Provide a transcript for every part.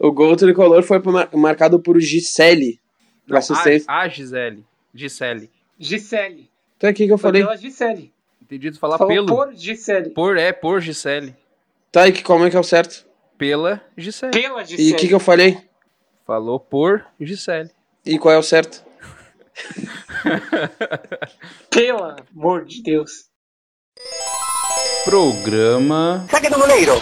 O gol tricolor foi marcado por Gisele. Não, assistência. A, a Gisele. Gisele. Gisele. Então é aqui que eu falei. Pela Gisele. Entendi tu falar Falou pelo. Por Gisele. Por, é, por Gisele. Tá, e que, como é que é o certo? Pela Gisele. Pela Gisele. E o que, que eu falei? Falou por Gisele. E qual é o certo? Pelo amor de Deus. Programa. Saque do goleiro.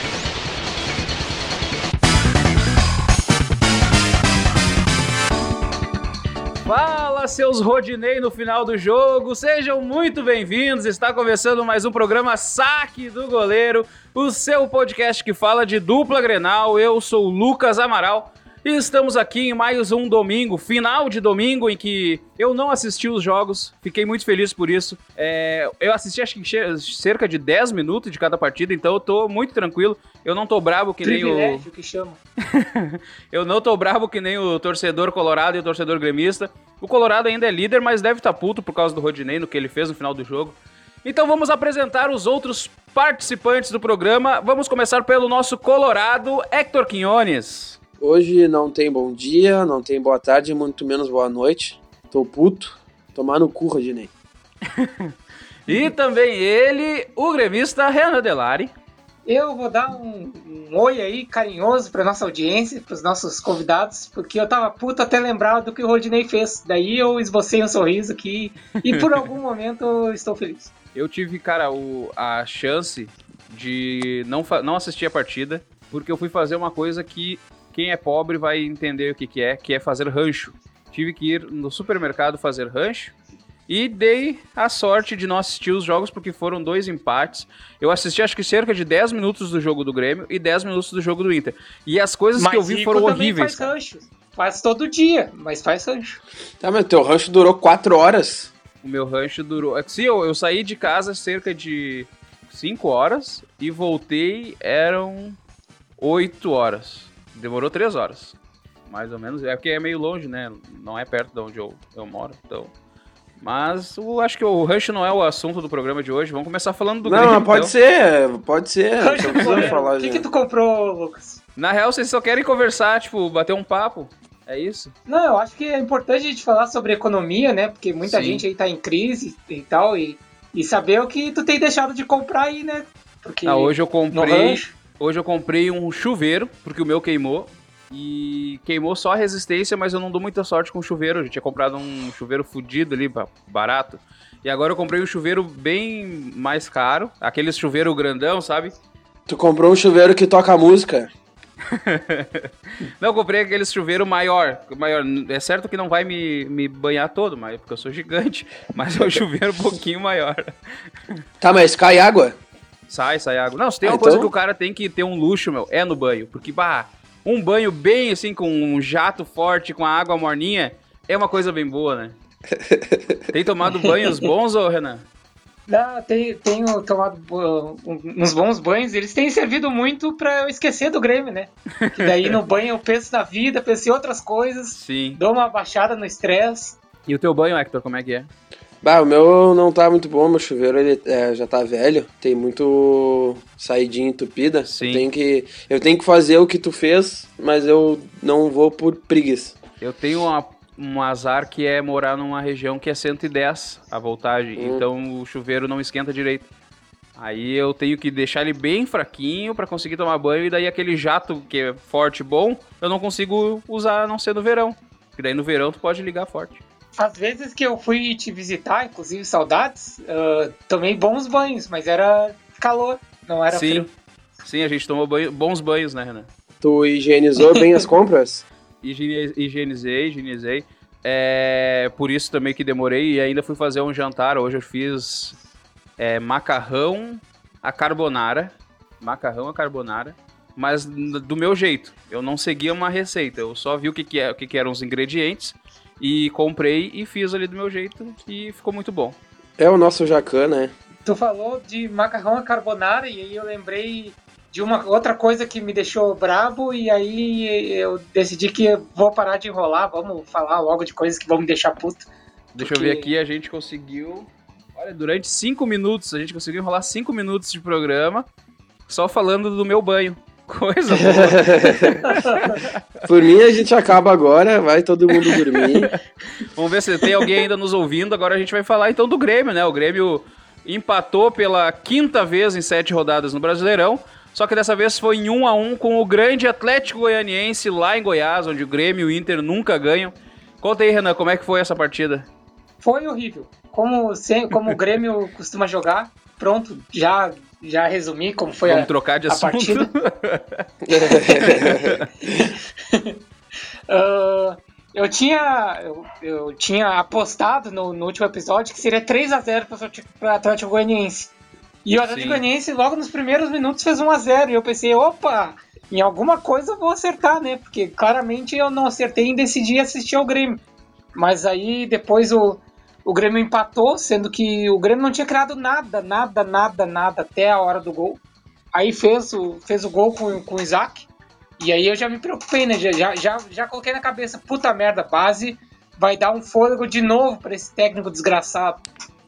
Fala, seus Rodinei no final do jogo, sejam muito bem-vindos. Está começando mais um programa Saque do Goleiro, o seu podcast que fala de dupla Grenal. Eu sou o Lucas Amaral e estamos aqui em mais um domingo, final de domingo, em que eu não assisti os jogos, fiquei muito feliz por isso. É, eu assisti acho que cerca de 10 minutos de cada partida, então eu tô muito tranquilo. Eu não tô bravo que nem o. que chama. eu não tô bravo que nem o torcedor colorado e o torcedor gremista. O Colorado ainda é líder, mas deve estar tá puto por causa do Rodinei, no que ele fez no final do jogo. Então vamos apresentar os outros participantes do programa. Vamos começar pelo nosso Colorado, Hector Quinones. Hoje não tem bom dia, não tem boa tarde, muito menos boa noite. Tô puto. Tomar no cu, Rodinei. e também ele, o gremista Renan Delari. Eu vou dar um, um oi aí carinhoso para nossa audiência, para os nossos convidados, porque eu tava puto até lembrar do que o Rodinei fez. Daí eu esbocei um sorriso aqui e por algum momento eu estou feliz. Eu tive, cara, o, a chance de não, não assistir a partida, porque eu fui fazer uma coisa que quem é pobre vai entender o que, que é, que é fazer rancho. Tive que ir no supermercado fazer rancho e dei a sorte de não assistir os jogos porque foram dois empates. Eu assisti acho que cerca de 10 minutos do jogo do Grêmio e 10 minutos do jogo do Inter. E as coisas mas que eu vi foram horríveis. Faz rancho. Faz todo dia, mas faz rancho. Tá, mas teu rancho durou 4 horas. O meu rancho durou. Sim, eu, eu saí de casa cerca de 5 horas e voltei, eram 8 horas. Demorou três horas. Mais ou menos. É porque é meio longe, né? Não é perto de onde eu, eu moro. Então. Mas eu acho que o Rush não é o assunto do programa de hoje. Vamos começar falando do Não, Grêmio, pode então. ser, pode ser. falar. O que, que tu comprou, Lucas? Na real, vocês só querem conversar, tipo, bater um papo. É isso? Não, eu acho que é importante a gente falar sobre economia, né? Porque muita Sim. gente aí tá em crise e tal. E, e saber o que tu tem deixado de comprar aí, né? Porque ah, hoje eu comprei. Hoje eu comprei um chuveiro, porque o meu queimou. E queimou só a resistência, mas eu não dou muita sorte com o chuveiro. Eu tinha comprado um chuveiro fudido ali, barato. E agora eu comprei um chuveiro bem mais caro. Aquele chuveiro grandão, sabe? Tu comprou um chuveiro que toca música? não, eu comprei aquele chuveiro maior, maior. É certo que não vai me, me banhar todo, mas porque eu sou gigante. Mas é um chuveiro um pouquinho maior. Tá, mas cai água? Sai, sai água. Não, se tem ah, uma então... coisa que o cara tem que ter um luxo, meu, é no banho. Porque, bah, um banho bem assim, com um jato forte, com a água morninha, é uma coisa bem boa, né? tem tomado banhos bons, ô Renan? Não, tenho, tenho tomado uh, uns bons banhos. Eles têm servido muito para eu esquecer do Grêmio, né? Que daí no banho eu penso na vida, penso em outras coisas. Sim. Dou uma baixada no estresse. E o teu banho, Hector, como é que é? Bah, o meu não tá muito bom, meu chuveiro ele é, já tá velho, tem muito saidinha entupida. Sim. Eu tenho, que, eu tenho que fazer o que tu fez, mas eu não vou por preguiça. Eu tenho uma, um azar que é morar numa região que é 110 a voltagem, hum. então o chuveiro não esquenta direito. Aí eu tenho que deixar ele bem fraquinho para conseguir tomar banho e daí aquele jato que é forte e bom, eu não consigo usar a não ser no verão. Porque daí no verão tu pode ligar forte. Às vezes que eu fui te visitar, inclusive saudades, uh, tomei bons banhos, mas era calor, não era Sim. frio. Sim, a gente tomou banho, bons banhos, né, Renan? Tu higienizou bem as compras? Higienizei, higienizei. É, por isso também que demorei e ainda fui fazer um jantar. Hoje eu fiz é, macarrão a carbonara. Macarrão a carbonara. Mas do meu jeito. Eu não seguia uma receita. Eu só vi o que, que, é, o que, que eram os ingredientes e comprei e fiz ali do meu jeito e ficou muito bom. É o nosso jacan, né? Tu falou de macarrão a carbonara e aí eu lembrei de uma outra coisa que me deixou brabo e aí eu decidi que vou parar de enrolar, vamos falar logo de coisas que vão me deixar puto. Deixa porque... eu ver aqui, a gente conseguiu. Olha, durante cinco minutos, a gente conseguiu enrolar cinco minutos de programa só falando do meu banho. Coisa boa. Por mim, a gente acaba agora, vai todo mundo dormir. Vamos ver se tem alguém ainda nos ouvindo. Agora a gente vai falar então do Grêmio, né? O Grêmio empatou pela quinta vez em sete rodadas no Brasileirão. Só que dessa vez foi em 1 a 1 com o grande Atlético Goianiense lá em Goiás, onde o Grêmio e o Inter nunca ganham. Conta aí, Renan, como é que foi essa partida? Foi horrível. Como, como o Grêmio costuma jogar, pronto, já já resumi como foi Vamos a, trocar de a assunto. partida. uh, eu tinha eu, eu tinha apostado no, no, último episódio que seria 3 a 0 para o Atlético Goianiense. E o Atlético Goianiense logo nos primeiros minutos fez 1 a 0 e eu pensei, opa, em alguma coisa eu vou acertar, né? Porque claramente eu não acertei em decidir assistir ao Grêmio. Mas aí depois o o Grêmio empatou, sendo que o Grêmio não tinha criado nada, nada, nada, nada até a hora do gol. Aí fez o, fez o gol com, com o Isaac. E aí eu já me preocupei, né? Já, já, já coloquei na cabeça, puta merda, base vai dar um fôlego de novo para esse técnico desgraçado.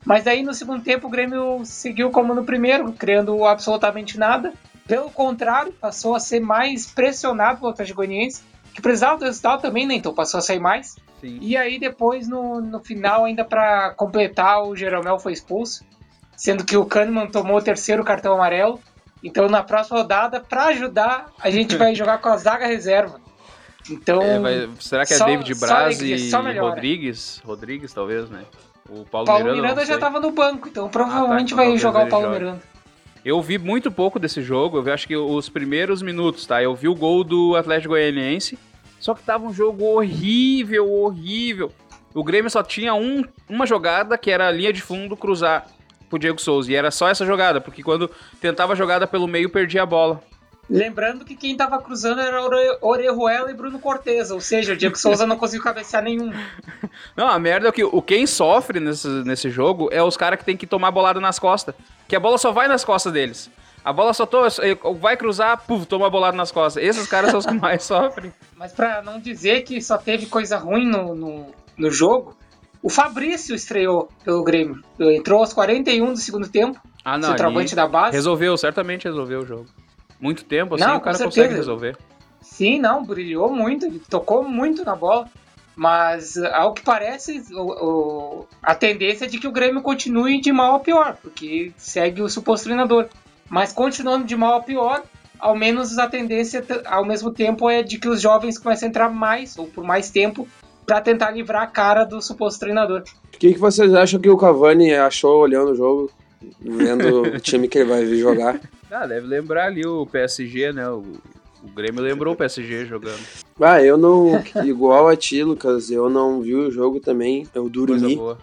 Mas aí no segundo tempo o Grêmio seguiu como no primeiro, criando absolutamente nada. Pelo contrário, passou a ser mais pressionado pelo Atlético Goianiense, que precisava do resultado também, né? Então passou a sair mais. Sim. E aí depois, no, no final, ainda para completar, o Jeromel foi expulso, sendo que o Kahneman tomou o terceiro cartão amarelo. Então na próxima rodada, para ajudar, a gente vai jogar com a zaga reserva. Então, É, vai- será que é só- David só Braz alegria, e só melhora. Rodrigues? Rodrigues, talvez, né? O Paulo, Paulo Miranda, Miranda, já estava no banco, então provavelmente então vai jogar o Paulo jogue. Miranda. Eu vi muito pouco desse jogo, eu vi, acho que os primeiros minutos, tá? Eu vi o gol do Atlético Goianiense, só que tava um jogo horrível, horrível. O Grêmio só tinha um- uma jogada, que era a linha de fundo cruzar pro Diego Souza, e era só essa jogada, porque quando tentava a jogada pelo meio, perdia a bola. Lembrando que quem estava cruzando era Ore- Orejuela e Bruno Cortez, ou seja, o Diego Souza não conseguiu cabecear nenhum. Não, a merda é que o quem sofre nesse, nesse jogo é os caras que tem que tomar bolada nas costas. Que a bola só vai nas costas deles. A bola só to- vai cruzar, puf, toma bolada nas costas. Esses caras são os que mais sofrem. Mas pra não dizer que só teve coisa ruim no, no, no jogo, o Fabrício estreou pelo Grêmio. Entrou aos 41 do segundo tempo, Ah, não. centroavante da base. Resolveu, certamente resolveu o jogo. Muito tempo assim, Não, o cara com consegue certeza. resolver. Sim, não, brilhou muito, ele tocou muito na bola. Mas, ao que parece, o- o- a tendência é de que o Grêmio continue de mal a pior, porque segue o suposto treinador. Mas continuando de mal a pior, ao menos a tendência, ao mesmo tempo, é de que os jovens comecem a entrar mais, ou por mais tempo, para tentar livrar a cara do suposto treinador. O que, que vocês acham que o Cavani achou olhando o jogo, vendo o time que ele vai vir jogar? Ah, deve lembrar ali o PSG, né? O, o Grêmio lembrou o PSG jogando. Ah, eu não. Igual a ti, Lucas, eu não vi o jogo também. Eu Coisa dormi. boa.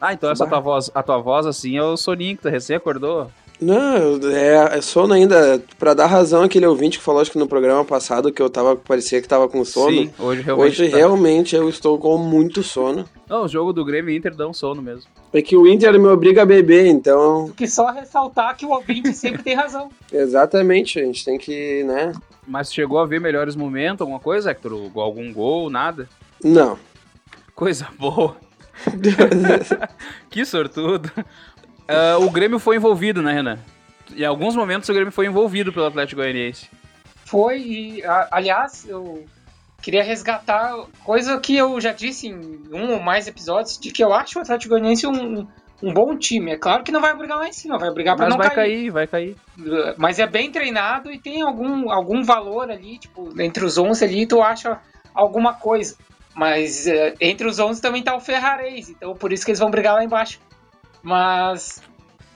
Ah, então essa Bah. tua voz, a tua voz assim é o Soninho que tu recém acordou. Não, é, é sono ainda. Pra dar razão àquele ouvinte que falou, acho que no programa passado, que eu tava. Parecia que tava com sono. Sim, hoje realmente. Hoje tá. realmente eu estou com muito sono. Não, o jogo do Grêmio e Inter dá um sono mesmo. É que o Inter me obriga a beber, então. Que só ressaltar que o ouvinte sempre tem razão. Exatamente, a gente tem que, né? Mas chegou a ver melhores momentos, alguma coisa, Hector? Algum gol, nada? Não. Coisa boa. que sortudo. Ah, o Grêmio foi envolvido, né, Renan? Em alguns momentos o Grêmio foi envolvido pelo Atlético Goianiense. Foi, e a- aliás, eu queria resgatar coisa que eu já disse em um ou mais episódios, de que eu acho o Atlético Goianiense um, um bom time. É claro que não vai brigar lá em cima, vai brigar pra Mas não vai cair. cair, vai cair. Mas é bem treinado e tem algum, algum valor ali, tipo, entre os 11 ali tu acha alguma coisa. Mas é, entre os 11 também tá o Ferrarese, então por isso que eles vão brigar lá embaixo. Mas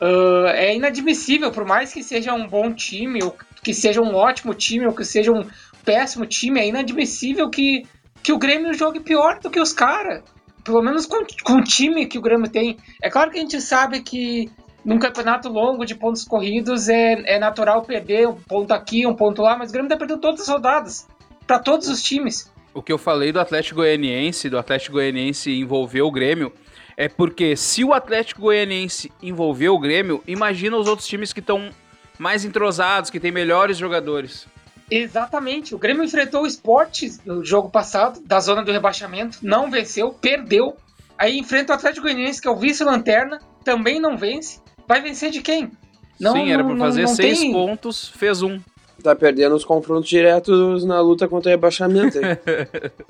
ah, é inadmissível, por mais que seja um bom time, ou que seja um ótimo time, ou que seja um péssimo time, é inadmissível que, que o Grêmio jogue pior do que os caras. Pelo menos com, com o time que o Grêmio tem. É claro que a gente sabe que num campeonato longo de pontos corridos é, é natural perder um ponto aqui, um ponto lá, mas o Grêmio tá perdendo todas as rodadas. Pra todos os times. O que eu falei do Atlético Goianiense, do Atlético Goianiense envolver o Grêmio, é porque se o Atlético Goianiense envolver o Grêmio, imagina os outros times que estão mais entrosados, que têm melhores jogadores. Exatamente. O Grêmio enfrentou o Sport no jogo passado, da zona do rebaixamento, não venceu, perdeu. Aí enfrenta o Atlético Goianiense, que é o vice-lanterna, também não vence. Vai vencer de quem? Não- Sim, era não- pra não- fazer não seis tem- pontos, fez um. tá perdendo os confrontos diretos na luta contra o rebaixamento.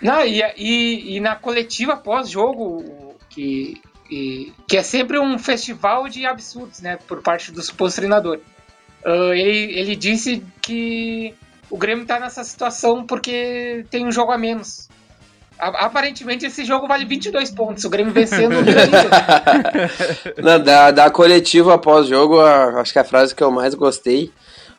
Não, e, e, e na coletiva pós-jogo, que, e, que é sempre um festival de absurdos, né, por parte do suposto treinador. Uh, ele, ele disse que o Grêmio está nessa situação porque tem um jogo a menos. Aparentemente esse jogo vale 22 pontos, o Grêmio vencendo o Não, da, da coletiva após jogo, acho que a frase que eu mais gostei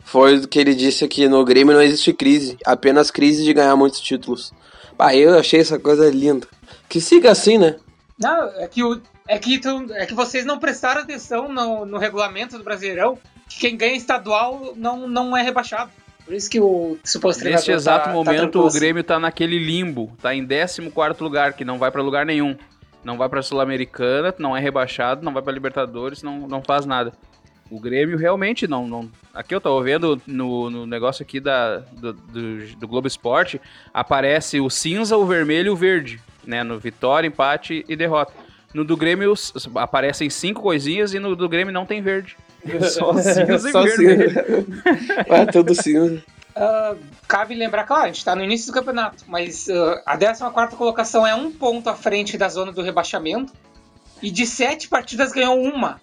foi que ele disse que no Grêmio não existe crise, apenas crise de ganhar muitos títulos. Bah, eu achei essa coisa linda. Que siga assim, né? Não, é que, o, é que, tu, é que vocês não prestaram atenção no, no regulamento do Brasileirão, que quem ganha estadual não, não é rebaixado. Por isso que o suposto treinador Nesse exato tá, tá momento, tá o Grêmio tá naquele limbo, tá em 14 lugar, que não vai para lugar nenhum. Não vai pra Sul-Americana, não é rebaixado, não vai pra Libertadores, não, não faz nada. O Grêmio realmente não. não... Aqui eu tô vendo no, no negócio aqui da, do, do, do, Globo Esporte, aparece o cinza, o vermelho e o verde, né? No vitória, empate e derrota. No do Grêmio aparecem cinco coisinhas e no do Grêmio não tem verde. Só cinza e Só vermelho. Cinza. tudo cinza. Uh, cabe lembrar, claro, a gente está no início do campeonato, mas uh, a 14 colocação é um ponto à frente da zona do rebaixamento. E de sete partidas ganhou uma.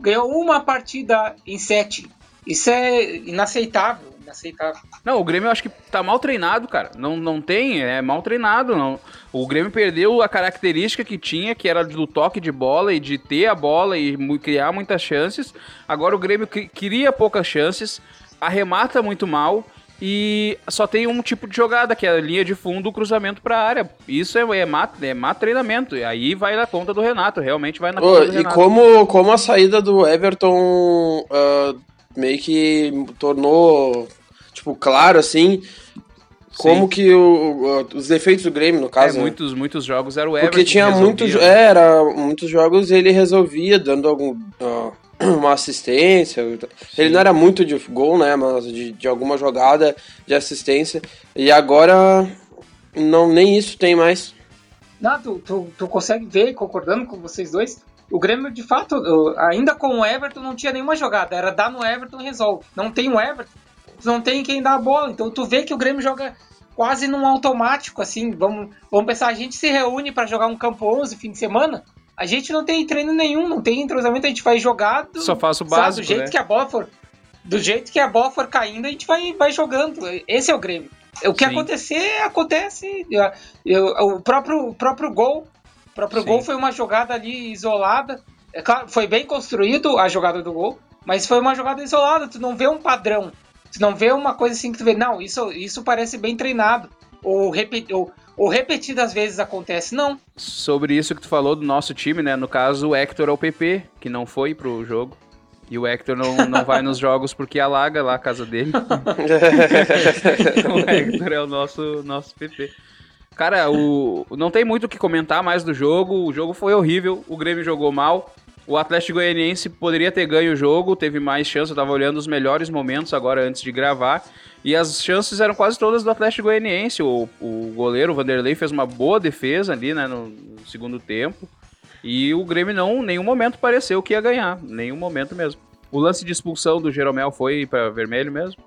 Ganhou uma partida em sete. Isso é inaceitável inaceitável. Não, o Grêmio eu acho que tá mal treinado, cara. Não, não tem, é mal treinado. Não. O Grêmio perdeu a característica que tinha, que era do toque de bola e de ter a bola e criar muitas chances. Agora o Grêmio cria poucas chances, arremata muito mal e só tem um tipo de jogada, que é a linha de fundo, o cruzamento para a área. Isso é, é, má, é má treinamento. E aí vai na conta do Renato, realmente vai na conta do Renato. E como, como a saída do Everton uh, meio que tornou tipo, claro, assim, como Sim. que o, o, os defeitos do Grêmio, no caso. É, muitos, né? muitos jogos era o Everton Porque tinha muitos. É, era, muitos jogos ele resolvia, dando algum. Uma assistência. Sim. Ele não era muito de gol, né? Mas de, de alguma jogada de assistência. E agora não nem isso tem mais. Não, tu, tu, tu consegue ver, concordando com vocês dois, o Grêmio, de fato, ainda com o Everton, não tinha nenhuma jogada. Era dar no Everton e resolve. Não tem o Everton não tem quem dá a bola. Então tu vê que o Grêmio joga quase num automático, assim. Vamos, vamos pensar, a gente se reúne para jogar um campo 11 fim de semana. A gente não tem treino nenhum, não tem entrosamento, a gente vai jogar. Do, Só faço o básico, sabe, do jeito né? que a bola for, do jeito que a bola for caindo, a gente vai, vai jogando. Esse é o Grêmio. O que Sim. acontecer, acontece. Eu, eu, o, próprio, o próprio gol. O próprio Sim. gol foi uma jogada ali isolada. É claro, foi bem construído a jogada do gol, mas foi uma jogada isolada. Tu não vê um padrão. Tu não vê uma coisa assim que tu vê, não, isso, isso parece bem treinado. Ou, repet, ou, ou repetidas vezes acontece, não. Sobre isso que tu falou do nosso time, né? No caso, o Hector é o PP, que não foi pro jogo. E o Hector não, não vai nos jogos porque alaga lá a casa dele. o Hector é o nosso, nosso PP. Cara, o, não tem muito o que comentar mais do jogo. O jogo foi horrível. O Grêmio jogou mal. O Atlético Goianiense poderia ter ganho o jogo, teve mais chance, eu tava olhando os melhores momentos agora antes de gravar. E as chances eram quase todas do Atlético Goianiense. O, o goleiro, o Vanderlei, fez uma boa defesa ali, né, no, segundo tempo. E o Grêmio não, em nenhum momento pareceu que ia ganhar, nenhum momento mesmo. O lance de expulsão do Jeromel foi para vermelho mesmo?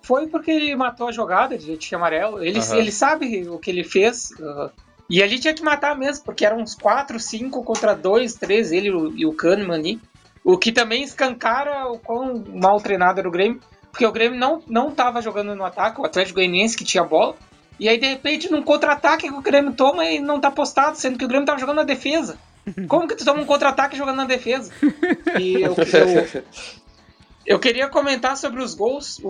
Foi porque ele matou a jogada de amarelo. Ele, uhum. ele sabe o que ele fez. Uh, e ali tinha que matar mesmo, porque eram uns 4, 5 contra 2, 3, ele e o Kahneman ali. O que também escancara o quão mal treinado era o Grêmio, porque o Grêmio não, não tava jogando no ataque, o Atlético Goianiense que tinha bola. E aí, de repente, num contra-ataque que o Grêmio toma e não tá postado, sendo que o Grêmio tava jogando na defesa. Como que tu toma um contra-ataque jogando na defesa? E eu, eu, eu, queria comentar sobre os gols. O,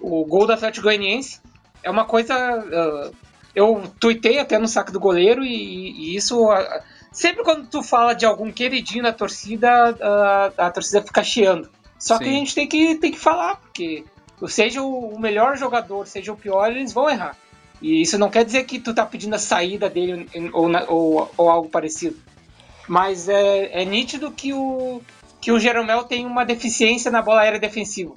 o, o gol do Atlético Goianiense é uma coisa uh, eu tuitei até no saco do goleiro e, e isso. Sempre quando tu fala de algum queridinho na torcida, a, a torcida fica chiando. Só Sim. que a gente tem que, tem que falar, porque seja o melhor jogador, seja o pior, eles vão errar. E isso não quer dizer que tu tá pedindo a saída dele ou, ou, ou algo parecido. Mas é, é nítido que o, que o Jeromel tem uma deficiência na bola aérea defensiva.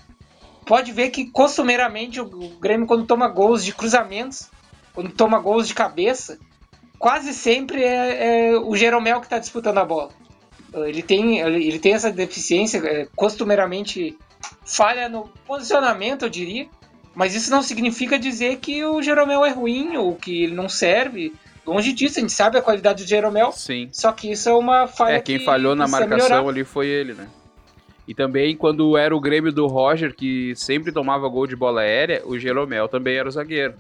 Pode ver que costumeiramente o Grêmio, quando toma gols de cruzamentos, quando toma gols de cabeça, quase sempre é, é o Jeromel que está disputando a bola. Ele tem, ele tem essa deficiência, é, costumeiramente falha no posicionamento, eu diria. Mas isso não significa dizer que o Jeromel é ruim ou que ele não serve. Longe disso, a gente sabe a qualidade do Jeromel. Sim. Só que isso é uma falha. É, quem que falhou na marcação melhorar. ali foi ele, né? E também quando era o Grêmio do Roger, que sempre tomava gol de bola aérea, o Jeromel também era o zagueiro.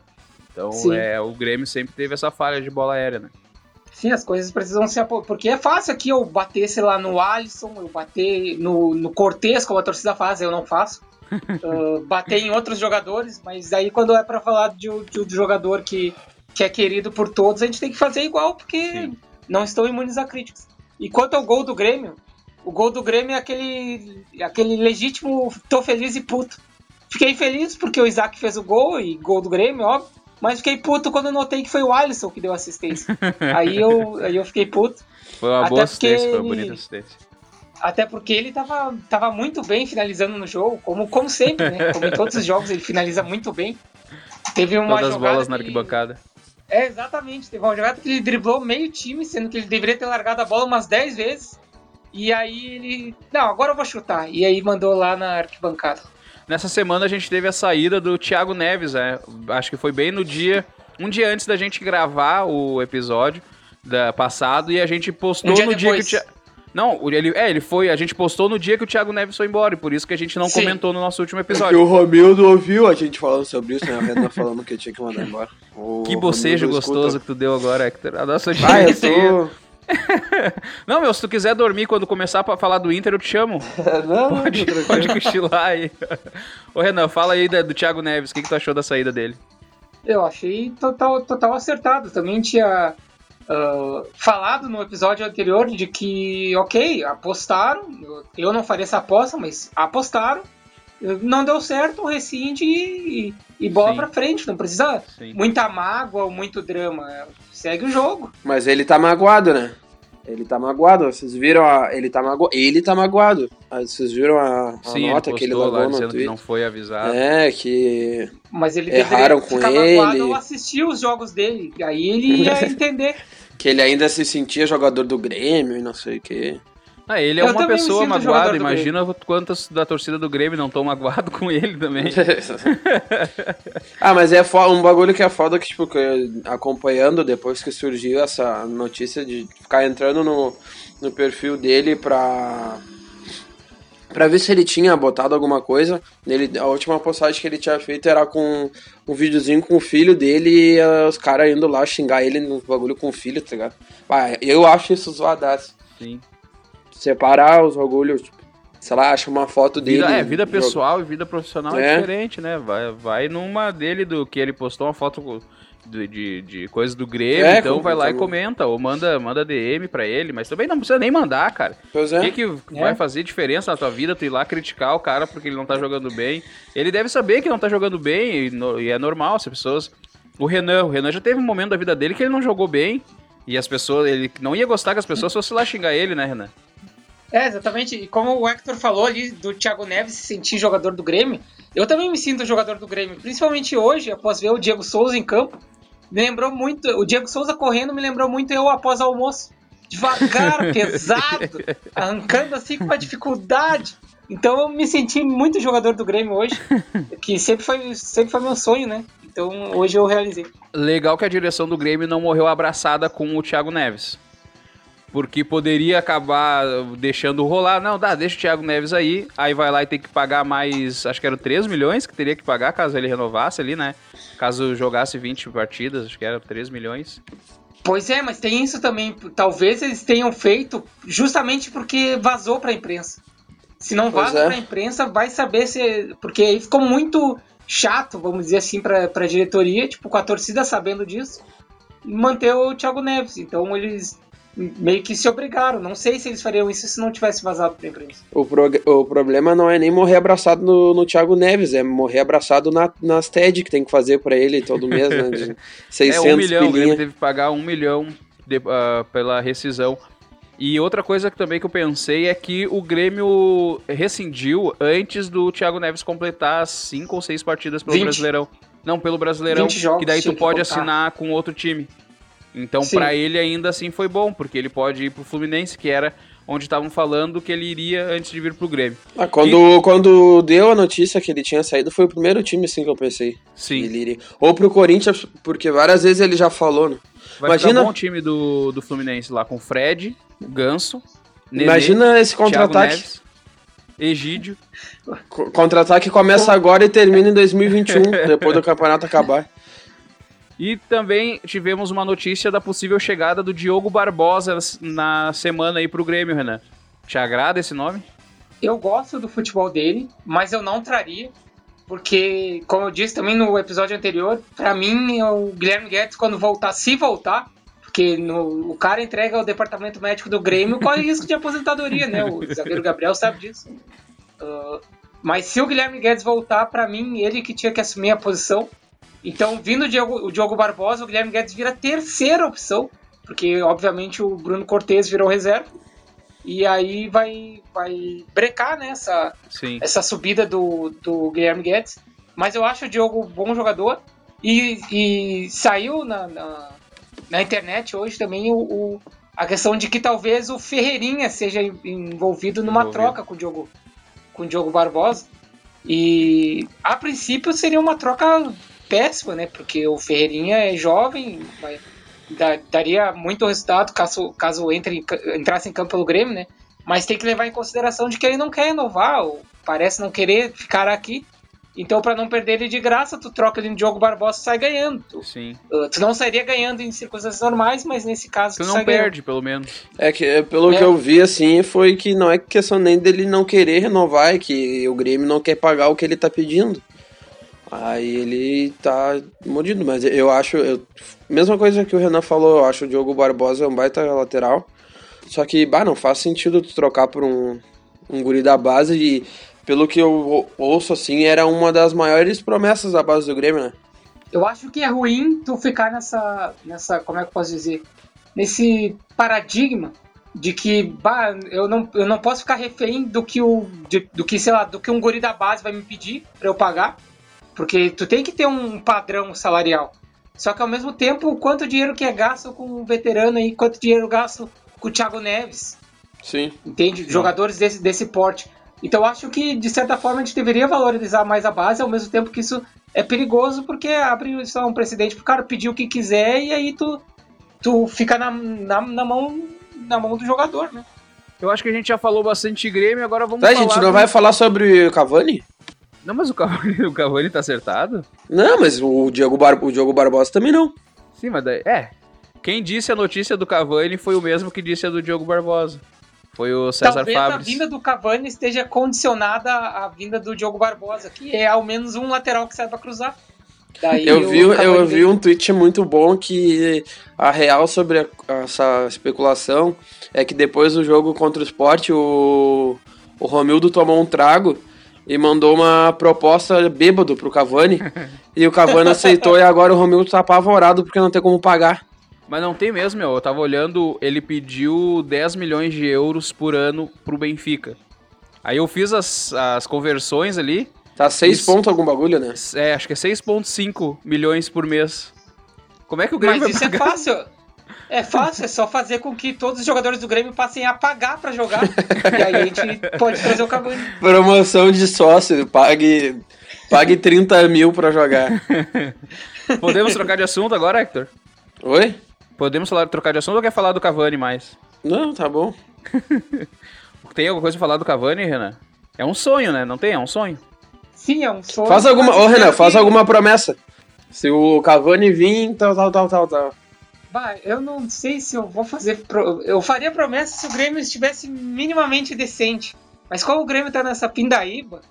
Então Sim. é, o Grêmio sempre teve essa falha de bola aérea, né? Sim, as coisas precisam ser. apo- Porque é fácil aqui eu bater, sei lá, no Alisson, eu bater no, no Cortez, como a torcida faz, eu não faço. Ah, bater em outros jogadores, mas aí quando é pra falar de, um- de um jogador que, que é querido por todos, a gente tem que fazer igual, porque Sim. não estão imunes a críticas. E quanto ao gol do Grêmio, o gol do Grêmio é aquele, aquele legítimo tô feliz e puto. Fiquei feliz porque o Isaac fez o gol e gol do Grêmio, óbvio. Mas fiquei puto quando notei que foi o Alisson que deu assistência. aí, eu, aí eu fiquei puto. Foi uma Até boa assistência, foi uma bonita assistência. Até porque ele tava, tava muito bem finalizando no jogo, como, como sempre, né? Como em todos os jogos ele finaliza muito bem. Teve uma Todas as bolas na que- arquibancada. É, exatamente. Teve uma jogada que ele driblou meio time, sendo que ele deveria ter largado a bola umas 10 vezes. E aí ele. Não, agora eu vou chutar. E aí mandou lá na arquibancada. Nessa semana a gente teve a saída do Thiago Neves, né? Acho que foi bem no dia, um dia antes da gente gravar o episódio da passado e a gente postou Um dia no dia que o depois. Thiago não, ele, é, ele foi. A gente postou no dia que o Thiago Neves foi embora, e por isso que a gente não Sim. comentou no nosso último Porque episódio. o Romildo ouviu a gente falando sobre isso, né? A Renan falando que tinha que mandar embora. O Que bocejo Romildo gostoso escuta. que tu deu agora, Hector. A nossa Ah, eu tô... Não, meu, se tu quiser dormir quando começar pra falar do Inter, eu te chamo. não, não, Pode, tô pode cochilar aí. Ô, Renan, fala aí do Thiago Neves. O que, que tu achou da saída dele? Eu achei total, total acertado. Também tinha ah, falado no episódio anterior de que, ok, apostaram. eu- Eu não faria essa aposta, mas apostaram. Não deu certo, rescinde e, e bola Sim. pra frente. Não precisa Sim. muita mágoa ou muito drama. Segue o jogo. Mas ele tá magoado, né? Ele tá magoado, vocês viram a... Ele tá magoado. Ele tá magoado. Ah, Vocês viram a, a Sim, nota ele que ele postou lá largou no dizendo que Twitter? não foi avisado. É, que... Mas ele Erraram com ficar magoado ele. ao assistir os jogos dele. Aí ele ia entender. Que ele ainda se sentia jogador do Grêmio e não sei o que. Ah, ele é Eu uma pessoa magoada. Imagina quantas da torcida do Grêmio não estão magoado com ele também. ah, mas é um bagulho que é foda que, tipo, que eu- acompanhando depois que surgiu essa notícia de ficar entrando no, no perfil dele pra. Pra ver se ele tinha botado alguma coisa. Ele, a última postagem que ele tinha feito era com um videozinho com o filho dele e os caras indo lá xingar ele no bagulho com o filho, tá ligado? Ah, eu acho isso zoadaço. Sim. Separar os bagulhos, tipo, sei lá, acha uma foto dele. Vida, é, vida pessoal e vida profissional é, É. diferente, né? Vai, vai numa dele do que ele postou uma foto de, de, de coisas do Grêmio, É, então vai lá e comenta, ou manda, manda DM pra ele, mas também não precisa nem mandar, cara. Pois O é. que, que vai fazer diferença na tua vida tu ir lá criticar o cara porque ele não tá jogando bem? Ele deve saber que não tá jogando bem e, no- e é normal, as pessoas. O Renan, o Renan já teve um momento da vida dele que ele não jogou bem e as pessoas, ele não ia gostar que as pessoas fossem lá xingar ele, né, Renan? É, exatamente. E como o Hector falou ali do Thiago Neves se sentir jogador do Grêmio, eu também me sinto jogador do Grêmio. Principalmente hoje, após ver o Diego Souza em campo. Me lembrou muito. O Diego Souza correndo me lembrou muito eu após o almoço. Devagar, pesado, arrancando assim com uma dificuldade. Então eu me senti muito jogador do Grêmio hoje. Que sempre foi, sempre foi meu sonho, né? Então hoje eu realizei. Legal que a direção do Grêmio não morreu abraçada com o Thiago Neves. Porque poderia acabar deixando rolar. Não, dá, deixa o Thiago Neves aí. Aí vai lá e tem que pagar mais. Acho que eram 3 milhões que teria que pagar caso ele renovasse ali, né? Caso jogasse 20 partidas, acho que era 3 milhões. Pois é, mas tem isso também. Talvez eles tenham feito justamente porque vazou pra imprensa. Se não Pois vaza é. pra imprensa, vai saber se. Porque aí ficou muito chato, vamos dizer assim, pra, pra diretoria, tipo, com a torcida sabendo disso, manter o Thiago Neves. Então eles meio que se obrigaram. Não sei se eles fariam isso se não tivesse vazado pra imprensa. O, prog- o problema não é nem morrer abraçado no, no Thiago Neves, é morrer abraçado na, nas TED que tem que fazer pra ele todo mês, né? De 600 é, um milhão, o Grêmio pilinha. teve que pagar um milhão de- ah, pela rescisão. E outra coisa que também que eu pensei é que o Grêmio rescindiu antes do Thiago Neves completar cinco ou seis partidas pelo 20. Brasileirão. Não, pelo Brasileirão, 20 jogos que daí tu pode assinar com outro time. Então, pra ele ainda assim foi bom, porque ele pode ir pro Fluminense, que era onde estavam falando que ele iria antes de vir pro Grêmio. Ah, quando, quando deu a notícia que ele tinha saído, foi o primeiro time assim que eu pensei. Sim, Ele iria. Ou pro Corinthians, porque várias vezes ele já falou, né? vai Imagina- bom o time do, do Fluminense lá com o Fred, o Ganso, Nenê, Imagina esse contra-ataque. Egídio. Co- Contra-ataque começa agora e termina em 2021, depois do campeonato acabar. E também tivemos uma notícia da possível chegada do Diogo Barbosa na semana aí pro Grêmio, Renan. Te agrada esse nome? Eu gosto do futebol dele, mas eu não traria, porque, como eu disse também no episódio anterior, pra mim o Guilherme Guedes, quando voltar, se voltar, porque no- o cara entrega ao departamento médico do Grêmio, corre risco de aposentadoria, né? O zagueiro Gabriel sabe disso. Ah, mas se o Guilherme Guedes voltar, pra mim, ele que tinha que assumir a posição. Então, vindo o Diogo, o Diogo Barbosa, o Guilherme Guedes vira a terceira opção, porque, obviamente, o Bruno Cortes virou reserva. E aí vai, vai brecar né, essa, Sim. essa subida do, do Guilherme Guedes. Mas eu acho o Diogo bom jogador. E, e saiu na, na, na internet hoje também o, o- a questão de que talvez o Ferreirinha seja en- envolvido numa Envolvido. troca com o Diogo, com o Diogo Barbosa. E a princípio seria uma troca péssima, né? Porque o Ferreirinha é jovem, vai- da- daria muito resultado caso, caso entre, entrasse em campo pelo Grêmio, né? Mas tem que levar em consideração de que ele não quer renovar, ou parece não querer ficar aqui. Então, para não perder ele de graça, tu troca ele no Diogo Barbosa e sai ganhando. Tu, Sim. uh, tu não sairia ganhando em circunstâncias normais, mas nesse caso Tu tu, não sai perde, pelo menos. É que, é, pelo É. que eu vi, assim, foi que não é questão nem dele não querer renovar, é que o Grêmio não quer pagar o que ele tá pedindo. Aí ele tá mordido, mas eu acho. Eu, mesma coisa que o Renan falou, eu acho o Diogo Barbosa um baita lateral. Só que, bah, não faz sentido tu trocar por um, um guri da base e, pelo que eu ou- ouço, assim, era uma das maiores promessas da base do Grêmio, né? Eu acho que é ruim tu ficar nessa, nessa, como é que eu posso dizer, nesse paradigma de que, bah, eu não, eu não posso ficar refém do que o, de- do que, sei lá, do que um guri da base vai me pedir pra eu pagar, porque tu tem que ter um padrão salarial. Só que ao mesmo tempo, quanto dinheiro que é gasto com um veterano aí, quanto dinheiro gasto com o Thiago Neves, Sim. entende? Jogadores desse, desse porte. Então eu acho que, de certa forma, a gente deveria valorizar mais a base, ao mesmo tempo que isso é perigoso, porque abre só um precedente pro cara pedir o que quiser e aí tu, tu fica na, na, na mão, na mão do jogador, né? Eu acho que a gente já falou bastante de Grêmio, agora vamos Tá, falar... gente, não do- vai falar sobre o Cavani? Não, mas o Cavani, o Cavani tá acertado? Não, mas o Diogo, Bar o Diogo Barbosa também não. Sim, mas daí... É. Quem disse a notícia do Cavani foi o mesmo que disse a do Diogo Barbosa. Foi o César Talvez a Fabres. vinda do Cavani esteja condicionada à vinda do Diogo Barbosa, que é ao menos um lateral que saiba cruzar. Daí Eu o vi, eu vi um tweet muito bom que a real sobre a- essa especulação é que depois do jogo contra o Sport, o, o Romildo tomou um trago e mandou uma proposta bêbado pro Cavani. e o Cavani aceitou e agora o Romildo tá apavorado porque não tem como pagar. Mas não tem mesmo, meu. Eu tava olhando, ele pediu 10 milhões de euros por ano pro Benfica. Aí eu fiz as, as conversões ali. Tá seis Isso. pontos algum bagulho, né? É, acho que é 6,5 milhões por mês. Como é que o Grêmio Mas vai isso é pagar? fácil. É fácil, é só fazer com que todos os jogadores do Grêmio passem a pagar pra jogar. e aí a gente pode trazer o Cavani. Promoção de sócio, pague, pague 30 mil pra jogar. Podemos trocar de assunto agora, Hector? Oi? Podemos falar, trocar de assunto ou quer falar do Cavani mais? Não, tá bom. Tem alguma coisa pra falar do Cavani, Renan? É um sonho, né? Não tem? É um sonho. Sim, é um sonho. Faz alguma. Ô, Renan, faz alguma promessa. Se o Cavani vir, tal, tal, tal, tal, tal. Bah, eu não sei se eu vou fazer. pro- Eu faria promessa se o Grêmio estivesse minimamente decente. Mas como o Grêmio tá nessa pindaíba,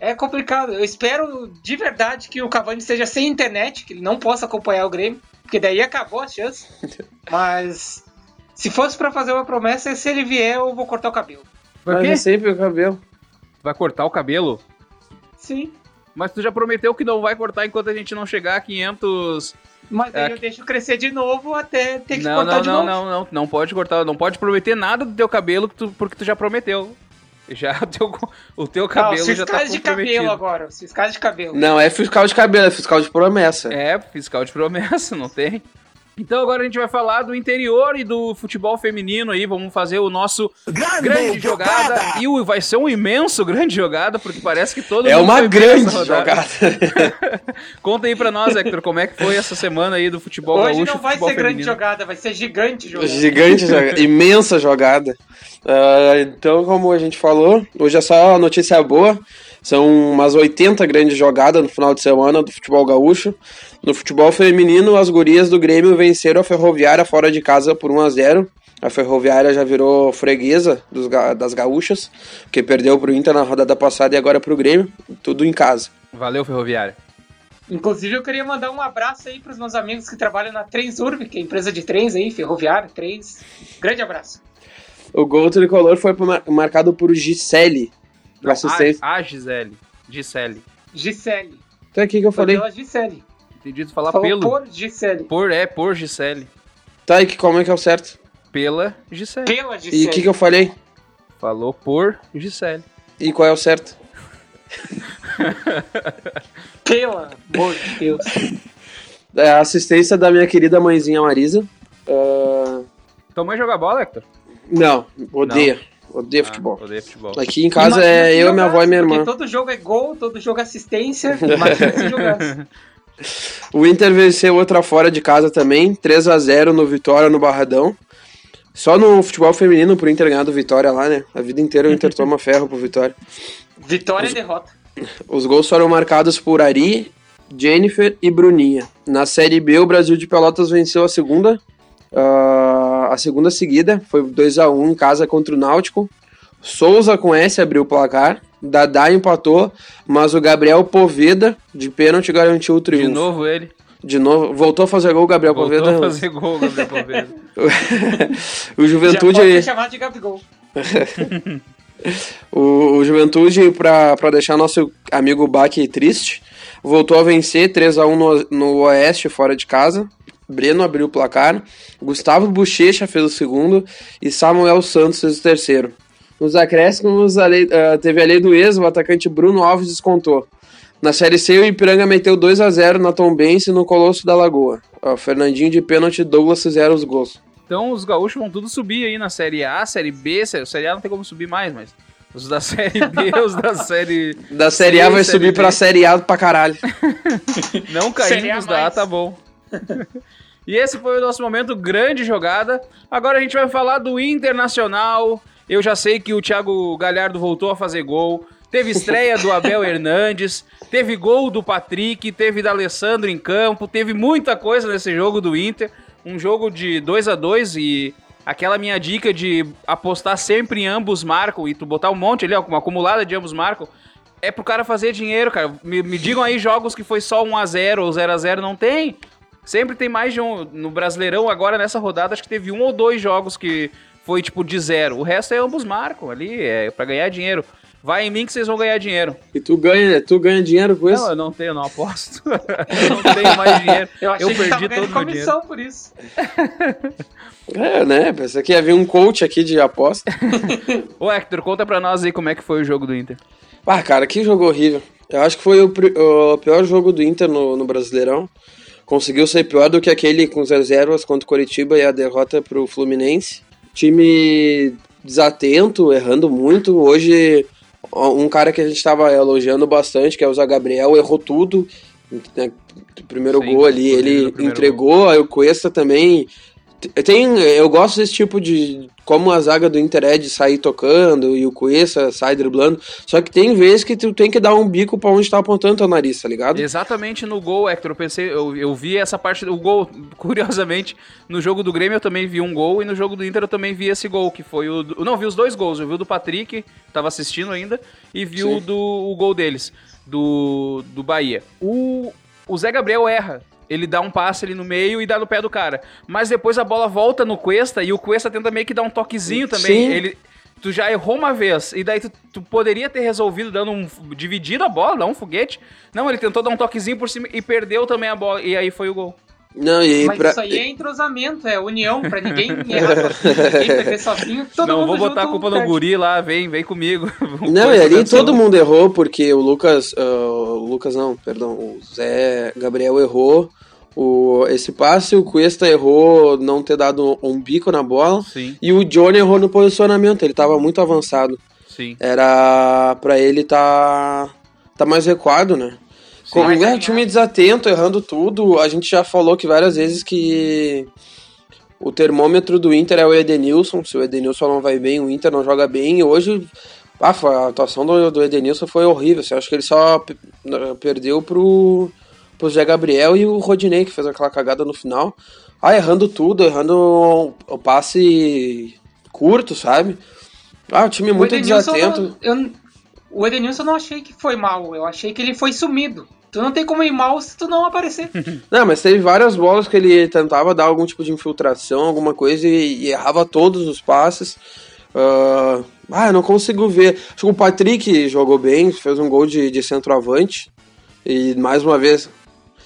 é complicado. Eu espero de verdade que o Cavani esteja sem internet, que ele não possa acompanhar o Grêmio, porque daí acabou a chance. Mas se fosse pra fazer uma promessa, se ele vier, eu vou cortar o cabelo. Vai é sempre o cabelo. Vai cortar o cabelo? Sim. Mas tu já prometeu que não vai cortar enquanto a gente não chegar a 500... Mas aí É eu deixo crescer de novo até ter que Não, cortar não, de não, novo. não, não. Não pode cortar, não pode prometer nada do teu cabelo tu- porque tu já prometeu. Já o teu, o teu Não, cabelo os já tá de cabelo agora. Os fiscais de cabelo. Não é fiscal de cabelo, é fiscal de promessa. É, fiscal de promessa, não tem? Então agora a gente vai falar do interior e do futebol feminino aí, vamos fazer o nosso grande, grande jogada. jogada. E vai ser um imenso grande jogada, porque parece que todo é mundo uma grande jogada. Conta aí pra nós, Hector, como é que foi essa semana aí do futebol Hoje gaúcho. Hoje não vai ser feminino. grande jogada, vai ser gigante jogada. Gigante jogada, imensa jogada. Uh, então, como a gente falou, hoje é só notícia boa. São umas 80 grandes jogadas no final de semana do futebol gaúcho. No futebol feminino, as gurias do Grêmio venceram a Ferroviária fora de casa por 1 a 0 a Ferroviária já virou freguesa dos, das gaúchas, que perdeu para o Inter na rodada passada e agora para o Grêmio. Tudo em casa. Valeu, Ferroviária. Inclusive, eu queria mandar um abraço aí para os meus amigos que trabalham na Transurb, que é a empresa de trens aí, Ferroviária, trens. Grande abraço. O gol tricolor foi marcado por Gisele, não. A, a Gisele. Gisele. Gisele. Então aqui que eu falei. Pela Gisele. Entendi tu falar Falou pelo. Por Gisele. Por, é, por Gisele. Tá, e que, como é que é o certo? Pela Gisele. Pela Gisele. E o que, que eu falei? Falou por Gisele. E qual é o certo? Pela, amor de Deus. É a assistência da minha querida mãezinha Marisa. Uh... Tua mãe joga bola, Hector? Não, odeia. Odeio ah, futebol. Odeio futebol. Aqui em casa é eu, minha avó e minha irmã. todo jogo é gol, todo jogo é assistência. Imagina se jogasse. O Inter venceu outra fora de casa também, 3 a 0 no Vitória no Barradão. Só no futebol feminino pro Inter ganhar do Vitória lá, né? A vida inteira o Inter toma ferro pro Vitória. Vitória Os... derrota. Os gols foram marcados por Ari, Jennifer e Bruninha. Na Série B, o Brasil de Pelotas venceu a segunda Uh, a segunda seguida foi 2 a 1 em casa contra o Náutico. Souza com S abriu o placar. Dadá empatou, mas o Gabriel Poveda de pênalti garantiu o triunfo. De novo ele. De novo, voltou a fazer gol o Gabriel voltou Poveda. Voltou a fazer gol o Gabriel Poveda. o Juventude. Já pode chamado de Gabigol. o, o Juventude, para deixar nosso amigo Bach triste, voltou a vencer 3 a 1 no, no Oeste, fora de casa. Breno abriu o placar, Gustavo Bochecha fez o segundo e Samuel Santos fez o terceiro. Nos acréscimos, a lei, uh, teve a lei do ex, o atacante Bruno Alves descontou. Na Série C, o Ipiranga meteu 2 a 0 na Tombense no Colosso da Lagoa. O Fernandinho de pênalti e Douglas fizeram os gols. Então os gaúchos vão tudo subir aí na Série A, Série B, Série A não tem como subir mais, mas os da Série B, os da Série... Da Série C, A vai série subir B. pra Série A pra caralho. não caindo os da A, tá bom. E esse foi o nosso momento grande jogada. Agora a gente vai falar do Internacional. Eu já sei que o Thiago Galhardo voltou a fazer gol. Teve estreia do Abel Hernandes, teve gol do Patrick, teve da Alessandro em campo, teve muita coisa nesse jogo do Inter. Um jogo de 2 a 2 e aquela minha dica de apostar sempre em ambos marcam e tu botar um monte ali, ó, uma acumulada de ambos marcam, é pro cara fazer dinheiro, cara. Me, me digam aí jogos que foi só 1 a 0 ou 0 a 0 não tem. Sempre tem mais de um. No Brasileirão, agora nessa rodada, acho que teve um ou dois jogos que foi tipo de zero. O resto é ambos marcam ali, é para ganhar dinheiro. Vai em mim que vocês vão ganhar dinheiro. E tu ganha, tu ganha dinheiro com isso? Não, eu não tenho, não aposto. eu não tenho mais dinheiro. Eu, eu perdi todo o meu dinheiro. por isso. É, né? Pensei que ia vir um coach aqui de aposta. Ô, Hector, conta pra nós aí como é que foi o jogo do Inter. Ah, cara, que jogo horrível. Eu acho que foi o, o pior jogo do Inter no, no Brasileirão conseguiu ser pior do que aquele com as reservas contra o Coritiba e a derrota para o Fluminense. Time desatento, errando muito. Hoje, um cara que a gente estava elogiando bastante, que é o Zé Gabriel, errou tudo. Né, o primeiro Sim, gol ali, ele entregou. Gol. Aí o Cuesta também tem, eu gosto desse tipo de. Como a zaga do Inter é de sair tocando e o Cuesta sai driblando. Só que tem vezes que tu tem que dar um bico para onde tá apontando teu nariz, tá ligado? Exatamente no gol, Hector. Eu pensei, eu, eu vi essa parte do gol. Curiosamente, no jogo do Grêmio eu também vi um gol e no jogo do Inter eu também vi esse gol, que foi o. Não, vi os dois gols. Eu vi o do Patrick, tava assistindo ainda, e vi Sim. o do o gol deles, do, do Bahia. O, o Zé Gabriel erra ele dá um passe ali no meio e dá no pé do cara. Mas depois a bola volta no Cuesta e o Cuesta tenta meio que dar um toquezinho também. Sim. Ele, tu já errou uma vez, e daí tu, tu, poderia ter resolvido dando um. dividido a bola, dar um foguete. Não, ele tentou dar um toquezinho por cima e perdeu também a bola. E aí foi o gol. Não, e Mas pra... isso aí é entrosamento, é união, pra ninguém errar ninguém sozinho. Todo não, mundo vou botar a culpa no guri lá, vem, vem comigo. Não, e ali todo mundo errou, porque o Lucas. Uh, o Lucas não, perdão, o Zé Gabriel errou o, esse passe, o Cuesta errou não ter dado um bico na bola. Sim. E o Johnny errou no posicionamento, ele tava muito avançado. Sim. Era para ele tá, tá mais recuado, né? Como mais é, alinhado. time desatento, errando tudo. A gente já falou que várias vezes que o termômetro do Inter é o Edenilson. Se o Edenilson não vai bem, o Inter não joga bem. E hoje ah, a atuação do, do Edenilson foi horrível. assim, acho que ele só pe- perdeu pro, pro Zé Gabriel e o Rodinei, que fez aquela cagada no final. Ah, errando tudo, errando o, o passe curto, sabe? Ah, o time muito Edenilson desatento. não- eu- o Edenilson eu não achei que foi mal, eu achei que ele foi sumido. Tu não tem como ir mal se tu não aparecer. Não, mas teve várias bolas que ele tentava dar algum tipo de infiltração, alguma coisa, e, e errava todos os passes. Ah, ah, eu não consigo ver. Acho que o Patrick jogou bem, fez um gol de, de centroavante. E mais uma vez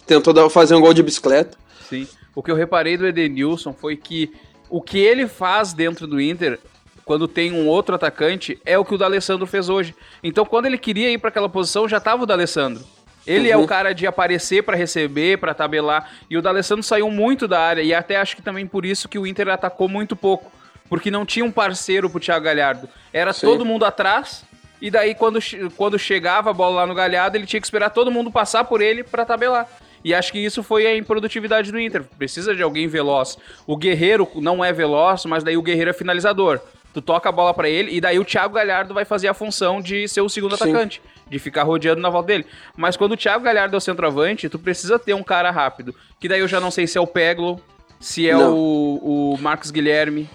tentou dar- fazer um gol de bicicleta. Sim. O que eu reparei do Edenilson foi que o que ele faz dentro do Inter, quando tem um outro atacante, é o que o D'Alessandro fez hoje. Então, quando ele queria ir para aquela posição, já tava o D'Alessandro. Ele é Uhum. o cara de aparecer para receber, para tabelar, e o D'Alessandro saiu muito da área e até acho que também por isso que o Inter atacou muito pouco, porque não tinha um parceiro pro Thiago Galhardo. Era Sim. todo mundo atrás. E daí, quando, quando chegava a bola lá no Galhardo, ele tinha que esperar todo mundo passar por ele para tabelar. E acho que isso foi a improdutividade do Inter. Precisa de alguém veloz. O Guerreiro não é veloz, mas daí o Guerreiro é finalizador. Tu toca a bola pra ele e daí o Thiago Galhardo vai fazer a função de ser o segundo Sim. atacante, de ficar rodeando na volta dele. Mas quando o Thiago Galhardo é o centroavante, tu precisa ter um cara rápido. Que daí eu já não sei se é o Peglo, se é Não. o, o Marcos Guilherme,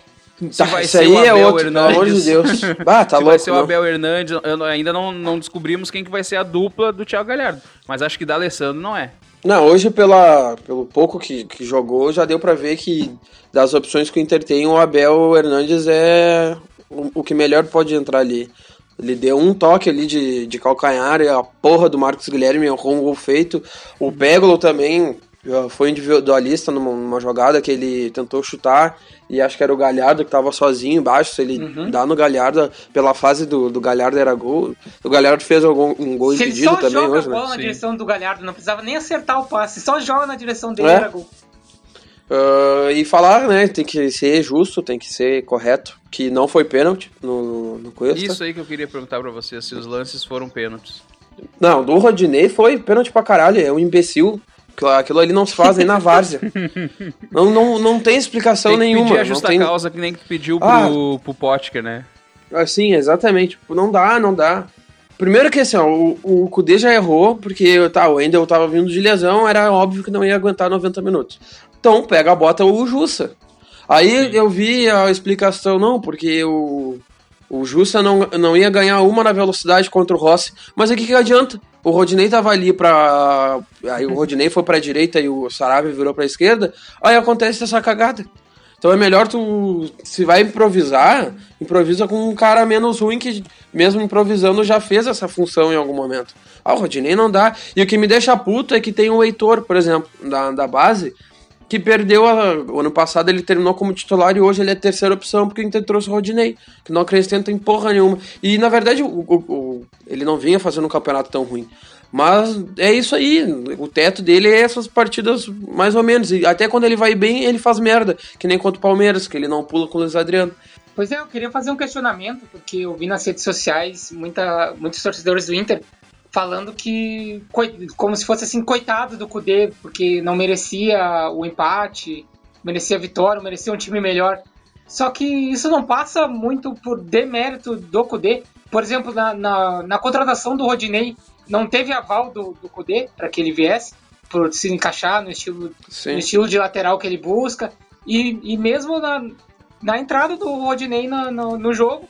se Tá, vai isso ser aí o é Abel outro, pelo amor de Hernandes. Deus. Ah, tá se louco. vai ser o não. Abel Hernandes, eu não- ainda não, não descobrimos quem que vai ser a dupla do Thiago Galhardo. Mas acho que da Alessandro não é. Não, hoje pela, pelo pouco que, que jogou, já deu pra ver que das opções que o Inter tem, o Abel Hernandes é o, o que melhor pode entrar ali. Ele deu um toque ali de, de calcanhar, a porra do Marcos Guilherme errou um gol feito. O Pégolo também foi individualista numa, numa jogada que ele tentou chutar e acho que era o Galhardo que tava sozinho embaixo. Se ele Uhum. dá no Galhardo, pela fase do, do Galhardo era gol. O Galhardo fez algum, um gol Se ele impedido só também joga hoje, a né? bola na Sim. direção do Galhardo, não precisava nem acertar o passe, só joga na direção dele É. era gol. Ah, e falar, né, tem que ser justo, tem que ser correto, que não foi pênalti no, no Cuesta. Isso aí que eu queria perguntar pra você, se os lances foram pênaltis. Não, do Rodinei foi pênalti pra caralho, é um imbecil. Aquilo- Aquilo ali não se faz nem na várzea. não, não, não tem explicação Tem que nenhuma. pedir a justa tem... causa que nem que tu pediu pro, Ah. pro Potker, né? Assim, exatamente. Tipo, não dá, não dá. Primeiro que assim, ó, o, o Kudê já errou, porque tá, o Endel tava vindo de lesão, era óbvio que não ia aguentar 90 minutos. Então pega a bota o Jussa. Aí eu vi a explicação, não, porque o, o Jussa não, não ia ganhar uma na velocidade contra o Rossi. Mas o que, que adianta? O Rodinei tava ali pra. Aí o Rodinei foi pra direita e o Sarabia virou pra esquerda. Aí acontece essa cagada. Então é melhor tu, se vai improvisar, improvisa com um cara menos ruim que, mesmo improvisando, já fez essa função em algum momento. Ah, o Rodinei não dá. E o que me deixa puto é que tem o Heitor, por exemplo, da, da base, que perdeu a, o ano passado ele terminou como titular e hoje ele é terceira opção porque o Inter trouxe o Rodinei, que não acrescenta em porra nenhuma. E na verdade o, o- o- ele não vinha fazendo um campeonato tão ruim. Mas é isso aí, o teto dele é essas partidas mais ou menos. E até quando ele vai bem, ele faz merda, que nem contra o Palmeiras, que ele não pula com o Luiz Adriano. Pois é, eu queria fazer um questionamento, porque eu vi nas redes sociais muita, muitos torcedores do Inter falando que, como se fosse assim, coitado do Kudê, porque não merecia o empate, merecia a vitória, merecia um time melhor. Só que isso não passa muito por demérito do Kudê. Por exemplo, na, na, na contratação do Rodinei, não teve aval do, do Kudê para que ele viesse, por se encaixar no estilo Sim. no estilo de lateral que ele busca. E, e mesmo na, na entrada do Rodinei na- no, no jogo,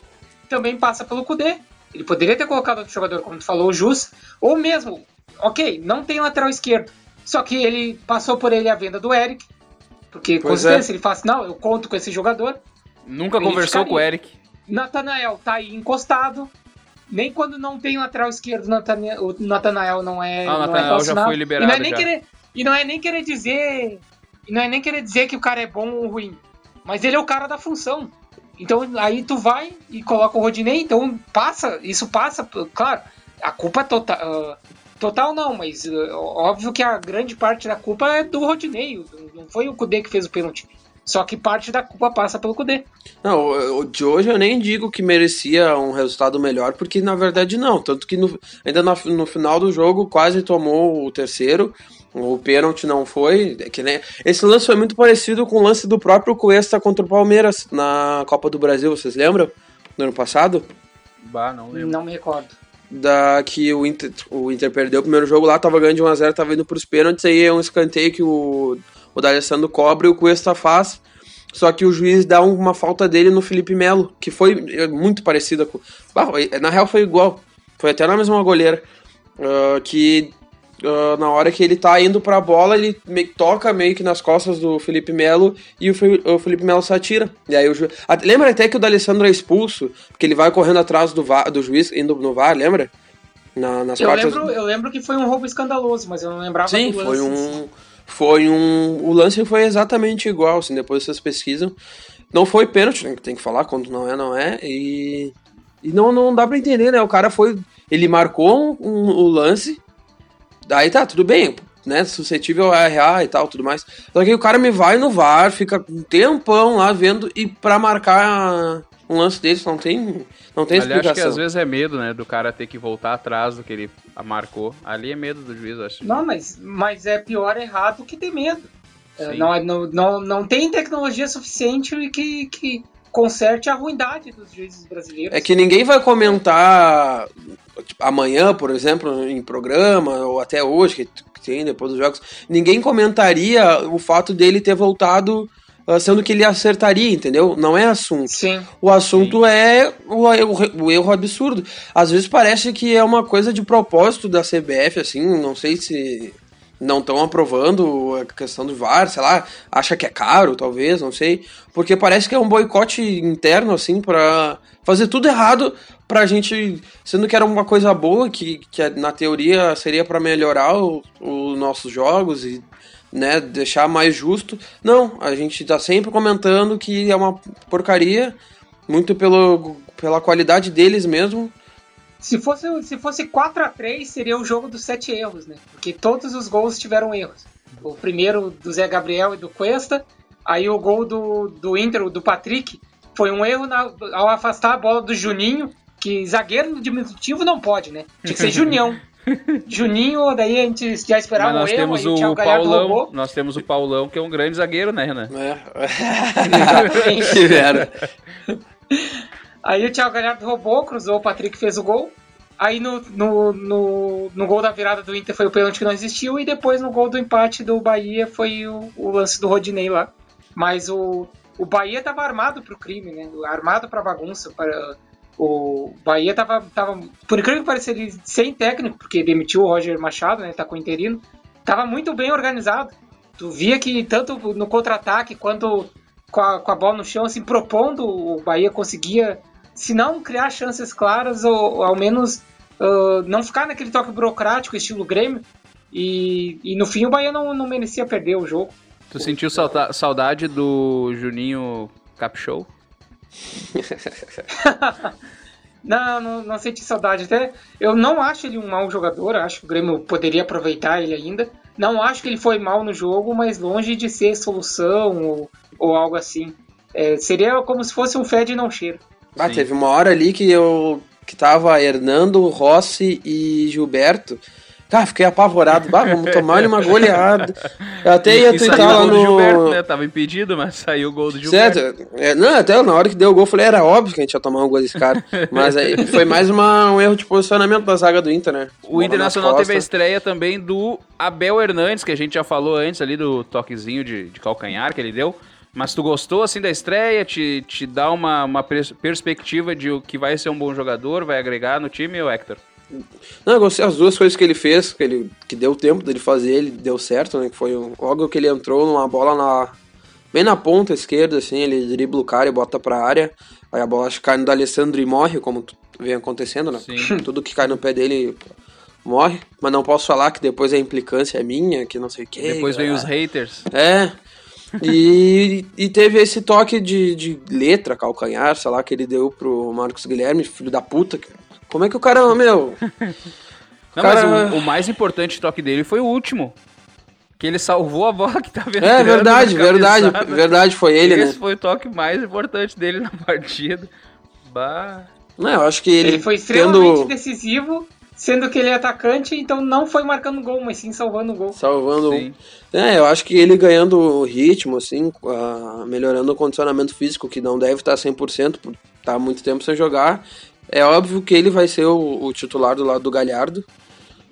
também passa pelo Kudê. Ele poderia ter colocado outro jogador, como tu falou, o Jus, ou mesmo, ok, não tem lateral esquerdo. Só que ele passou por ele a venda do Eric, porque com Pois certeza é. ele fala assim, não, eu conto com esse jogador. Nunca conversou ficaria. com o Eric. Natanael tá aí encostado. Nem quando não tem lateral esquerdo, o Natanael- o Natanael não é. Ah, é Natanael já relacionado. foi liberado E não é nem já. querer, e não é nem querer dizer. E não é nem querer dizer que o cara é bom ou ruim. Mas ele é o cara da função. Então aí tu vai e coloca o Rodinei, então passa, isso passa, claro, a culpa total. total não, mas uh, óbvio que a grande parte da culpa é do Rodinei. Não foi o Kudê que fez o pênalti. Só que parte da culpa passa pelo Kudê. Não, de hoje eu nem digo que merecia um resultado melhor, porque na verdade não. Tanto que no, ainda no, no final do jogo quase tomou o terceiro. O pênalti não foi. É que nem... Esse lance foi muito parecido com o lance do próprio Cuesta contra o Palmeiras na Copa do Brasil, vocês lembram? No ano passado? Bah, não lembro. Não me recordo. Da que o Inter, o Inter perdeu o primeiro jogo lá, tava ganhando de 1x0, tava indo pros pênaltis, aí é um escanteio que o, o D'Alessandro cobra e o Cuesta faz. Só que o juiz dá uma falta dele no Felipe Melo, que foi é, muito parecida com. na real foi igual. Foi até na mesma goleira. Uh, que uh, na hora que ele tá indo pra bola, ele meio, toca meio que nas costas do Felipe Melo e o, o Felipe Melo se atira. E aí o ju... Lembra até que o D'Alessandro é expulso, porque ele vai correndo atrás do, do juiz, indo no VAR, lembra? Na, nas eu, quartas... lembro, eu lembro que foi um roubo escandaloso, mas eu não lembrava Sim, do foi um. Foi um. O lance foi exatamente igual, assim, depois vocês pesquisam. Não foi pênalti, tem que falar, quando não é, não é. E. E não, não dá pra entender, né? O cara foi. Ele marcou um, um, o lance, Aí tá, tudo bem, né? Suscetível a errar e tal, tudo mais. Só que o cara me vai no VAR, fica um tempão lá vendo e pra marcar um lance desse não tem, não tem Ali explicação. acho que às vezes é medo, né, do cara ter que voltar atrás do que ele marcou. Ali é medo do juiz, acho. Não, mas, mas é pior errar do que ter medo. É, não, é, não, não, não tem tecnologia suficiente que, que conserte a ruindade dos juízes brasileiros. É que ninguém vai comentar tipo, amanhã, por exemplo, em programa, ou até hoje, que tem depois dos jogos, ninguém comentaria o fato dele ter voltado uh, sendo que ele acertaria, entendeu? Não é assunto. Sim. O assunto Sim. é o, o, o, erro absurdo. Às vezes parece que é uma coisa de propósito da CBF, assim, não sei se não estão aprovando a questão do VAR, sei lá, acha que é caro, talvez, não sei, porque parece que é um boicote interno, assim, para fazer tudo errado pra gente, sendo que era uma coisa boa, que, que na teoria seria para melhorar os nossos jogos e né, deixar mais justo. Não, a gente tá sempre comentando que é uma porcaria, muito pelo, pela qualidade deles mesmo, se fosse, se fosse 4 a 3 seria o jogo dos sete erros, né? Porque todos os gols tiveram erros. O primeiro do Zé Gabriel e do Cuesta, aí o gol do, do Inter, do Patrick, foi um erro na, ao afastar a bola do Juninho, que zagueiro no diminutivo não pode, né? Tinha que ser Junião. Juninho, daí a gente já esperava Mas nós um temos erro, o, o Paulão, Nós temos o Paulão, que é um grande zagueiro, né, Renan? É. Tiveram. Aí o Thiago Galhardo roubou, cruzou, o Patrick fez o gol. Aí no, no, no, no, gol da virada do Inter foi o pênalti que não existiu. E depois no gol do empate do Bahia foi o, o lance do Rodinei lá. Mas o, o Bahia tava armado pro crime, né? Armado pra bagunça. Para, o Bahia tava, tava, por incrível que pareça, ele sem técnico, porque demitiu o Roger Machado, né? Tá com o interino. Tava muito bem organizado. Tu via que tanto no contra-ataque quanto com a, com a bola no chão, assim, propondo, o Bahia conseguia se não criar chances claras, ou, ou ao menos uh, não ficar naquele toque burocrático, estilo Grêmio. E, e no fim o Bahia não, não merecia perder o jogo. Tu sentiu saudade do Juninho Capshow? não, não, não senti saudade. Até eu não acho ele um mau jogador, acho que o Grêmio poderia aproveitar ele ainda. Não acho que ele foi mal no jogo, mas longe de ser solução ou, ou algo assim. É, seria como se fosse um fed não cheiro. Ah, teve uma hora ali que eu que tava Hernando, Rossi e Gilberto. Cara, fiquei apavorado. Bah, vamos tomar uma goleada. Eu até ia tentar lá no. Gilberto, né? Tava impedido, mas saiu o gol do Gilberto. Certo. É, não, até na hora que deu o gol, eu falei, era óbvio que a gente ia tomar um gol desse cara. Mas aí foi mais uma, um erro de posicionamento da zaga do Inter, né? O Internacional teve a estreia também do Abel Hernandes, que a gente já falou antes ali do toquezinho de, de calcanhar que ele deu. Mas tu gostou assim da estreia? Te, te dá uma, uma perspectiva de o que vai ser um bom jogador, vai agregar no time, ou Hector? Não, eu gostei as duas coisas que ele fez, que, ele, que deu tempo dele fazer, ele deu certo, né? Que foi logo que ele entrou numa bola na. Bem na ponta esquerda, assim, ele dribla o cara e bota pra área. Aí a bola cai no D'Alessandro e morre, como vem acontecendo, né? Sim. Tudo que cai no pé dele morre. Mas não posso falar que depois a implicância é minha, que não sei o que. Depois vem os haters. É. E, e teve esse toque de, de letra, calcanhar, sei lá, que ele deu pro Marcos Guilherme, filho da puta. Como é que o cara, meu. Não, Cara- mas o, o mais importante toque dele foi o último. Que ele salvou a bola que tava É entrando verdade, na verdade, cabeçada. verdade, foi ele, Esse né? foi o toque mais importante dele na partida. Bah. Não, eu acho que ele, Ele foi extremamente tendo decisivo, sendo que ele é atacante, então não foi marcando gol, mas sim salvando o gol. salvando. Sim. É, eu acho que ele ganhando o ritmo, assim, ah, melhorando o condicionamento físico, que não deve estar 100% por estar muito tempo sem jogar. É óbvio que ele vai ser o, o titular do lado do Galhardo.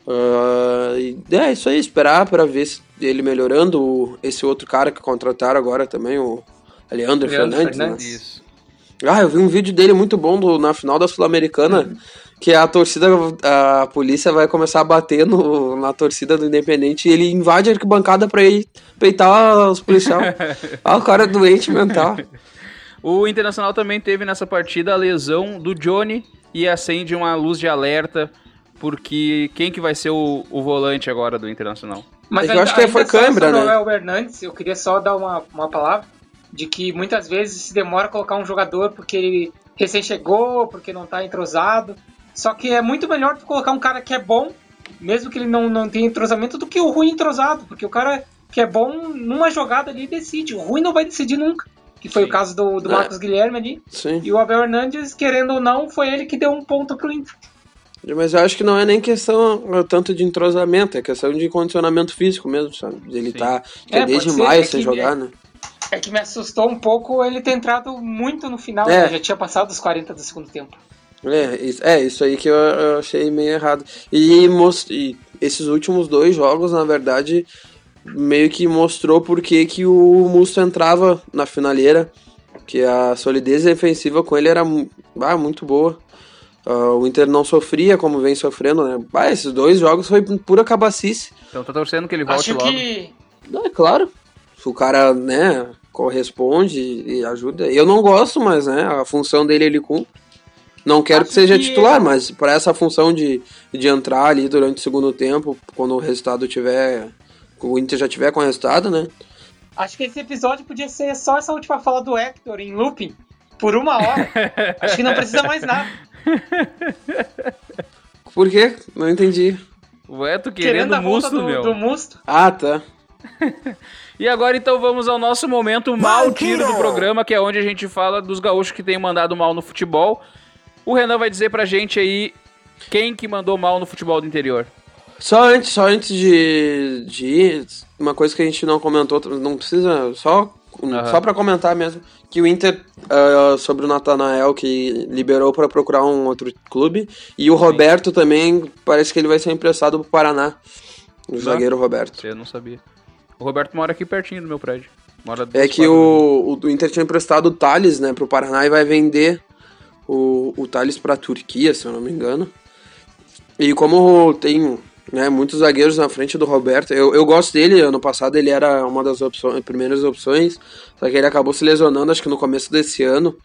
Ah, e é isso aí, esperar para ver se ele melhorando. O- esse outro cara que contrataram agora também, o Leandro, Leandro Fernandes. né? Fernandes. Isso. Ah, eu vi um vídeo dele muito bom do- na final da Sul-Americana, que a torcida, a polícia vai começar a bater no- na torcida do Independente e ele invade a arquibancada pra ir peitar os policiais. ah, o cara é doente mental. O Internacional também teve nessa partida a lesão do Johnny e acende uma luz de alerta, porque quem que vai ser o, o volante agora do Internacional? Que eu acho que foi câimbra, sobre né? O Abel Hernandes, eu queria só dar uma, uma palavra de que muitas vezes se demora a colocar um jogador porque ele recém chegou, porque não tá entrosado. Só que é muito melhor tu colocar um cara que é bom, mesmo que ele não, não tenha entrosamento, do que o ruim entrosado, porque o cara que é bom numa jogada ali decide. O ruim não vai decidir nunca. Que foi Sim. o caso do, do É. Marcos Guilherme ali. Sim. E o Abel Hernandes, querendo ou não, foi ele que deu um ponto pro Inter. Mas eu acho que não é nem questão ah, tanto de entrosamento, é questão de condicionamento físico mesmo, sabe? Ele Sim. tá É, é, desde é sem jogar, né? É que me assustou um pouco ele ter entrado muito no final, É. né? já tinha passado os 40 do segundo tempo. É, isso, é, isso aí que eu, eu achei meio errado. E, mos- e esses últimos dois jogos, na verdade, meio que mostrou por que que o Musto entrava na finaleira, que a solidez defensiva com ele era ah, muito boa. Ah, o Inter não sofria como vem sofrendo, né? Ah, esses dois jogos foi pura cabacice. Então tá torcendo que ele volte Acho logo. que Não, é claro. Se o cara, né, corresponde e ajuda. Eu não gosto, mas, né, a função dele ele cumpre. Não quero Acho que seja que titular, mas para essa função de, de entrar ali durante o segundo tempo, quando o resultado tiver. O Inter já tiver com o resultado, né? Acho que esse episódio podia ser só essa última fala do Hector em looping por uma hora. Acho que não precisa mais nada. Por quê? Não entendi. O Eto Querendo, querendo a volta musto, do, meu. do Musto. Ah, tá. E agora então vamos ao nosso momento mal tiro do programa, que é onde a gente fala dos gaúchos que têm mandado mal no futebol. O Renan vai dizer pra gente aí quem que mandou mal no futebol do interior. Só antes, só antes de, de ir, uma coisa que a gente não comentou, não precisa, só, Aham. só para comentar mesmo, que o Inter, ah, sobre o Natanael, que liberou para procurar um outro clube, e o Roberto também, parece que ele vai ser emprestado pro Paraná, o Ah. zagueiro Roberto. Eu não sabia. O Roberto mora aqui pertinho do meu prédio. Mora É que quadras o, o Inter tinha emprestado o Thales, né, pro Paraná e vai vender o, o Thales pra Turquia, se eu não me engano. E como tem né, muitos zagueiros na frente do Roberto, eu, eu gosto dele, ano passado ele era uma das opções, primeiras opções, só que ele acabou se lesionando, acho que no começo desse ano.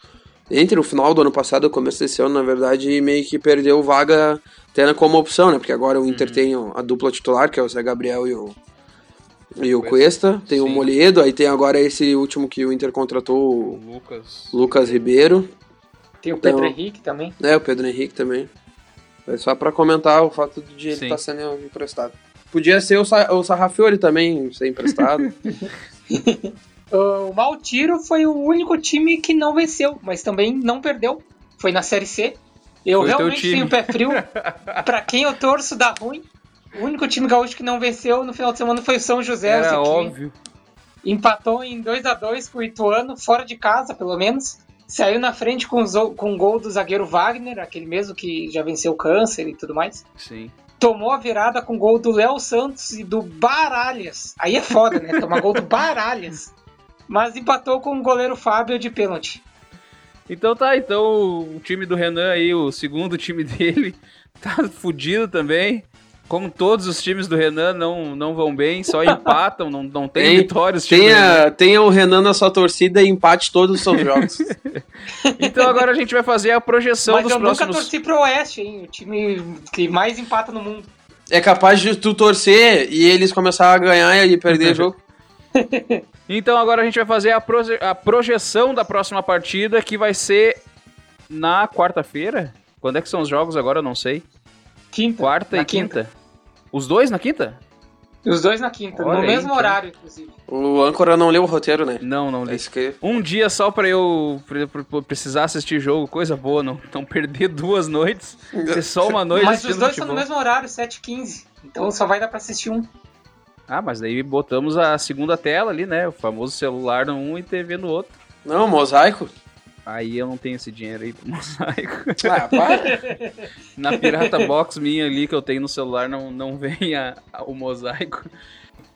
Entre o final do ano passado e o começo desse ano, na verdade, meio que perdeu vaga tendo como opção, né? Porque agora o Inter Uhum. tem a dupla titular, que é o Zé Gabriel e o, e o Cuesta, tem o Sim. Moliedo, aí tem agora esse último que o Inter contratou, O o Lucas. Lucas Ribeiro, Tem o Pedro Então- Henrique também. né, o Pedro Henrique também. É só pra comentar o fato de ele estar sendo emprestado. Podia ser o, Sa o Sarrafiori também ser emprestado. O Maltiro foi o único time que não venceu, mas também não perdeu. Foi na Série C. Eu Foi realmente tenho pé frio. pra quem eu torço, dá ruim. O único time gaúcho que não venceu no final de semana foi o São José. Era que óbvio. Empatou em 2 a 2 com o Ituano, fora de casa, pelo menos. Saiu na frente com, com o gol do zagueiro Wagner, aquele mesmo que já venceu o câncer e tudo mais. Sim. Tomou a virada com o gol do Léo Santos e do Baralhas. Aí é foda, né? Tomar gol do Baralhas. Mas empatou com o goleiro Fábio de pênalti. Então tá, então o time do Renan aí, o segundo time dele, tá fudido também. Como todos os times do Renan não, não vão bem, só empatam, não, não tem, Tem- vitórias. tenha, tenha o Renan na sua torcida e empate todos os seus jogos. Então agora a gente vai fazer a projeção Mas dos eu nunca próximos. torci pro Oeste, hein? O time que mais empata no mundo. é capaz de tu torcer e eles começar a ganhar e perder o jogo. Então agora a gente vai fazer a, proje- a projeção da próxima partida, que vai ser na quarta-feira. Quando é que são os jogos agora? Eu não sei. Quinta. Quarta na e quinta. Os dois na quinta? Os dois na quinta, Olha no aí, mesmo então. horário, inclusive. O âncora não leu o roteiro, né? Não, não É li. isso que... Um dia só pra eu pre- pre- precisar assistir jogo, coisa boa, não, não perder duas noites, ter só uma noite Mas os dois estão no mesmo horário, 7h15. Então só vai dar pra assistir um. Ah, mas daí botamos a segunda tela ali, né? O famoso celular no um e TV no outro. Não, mosaico. Aí eu não tenho esse dinheiro aí pro mosaico. Ah, para. Na Pirata Box minha ali que eu tenho no celular não, não vem a- a- o mosaico.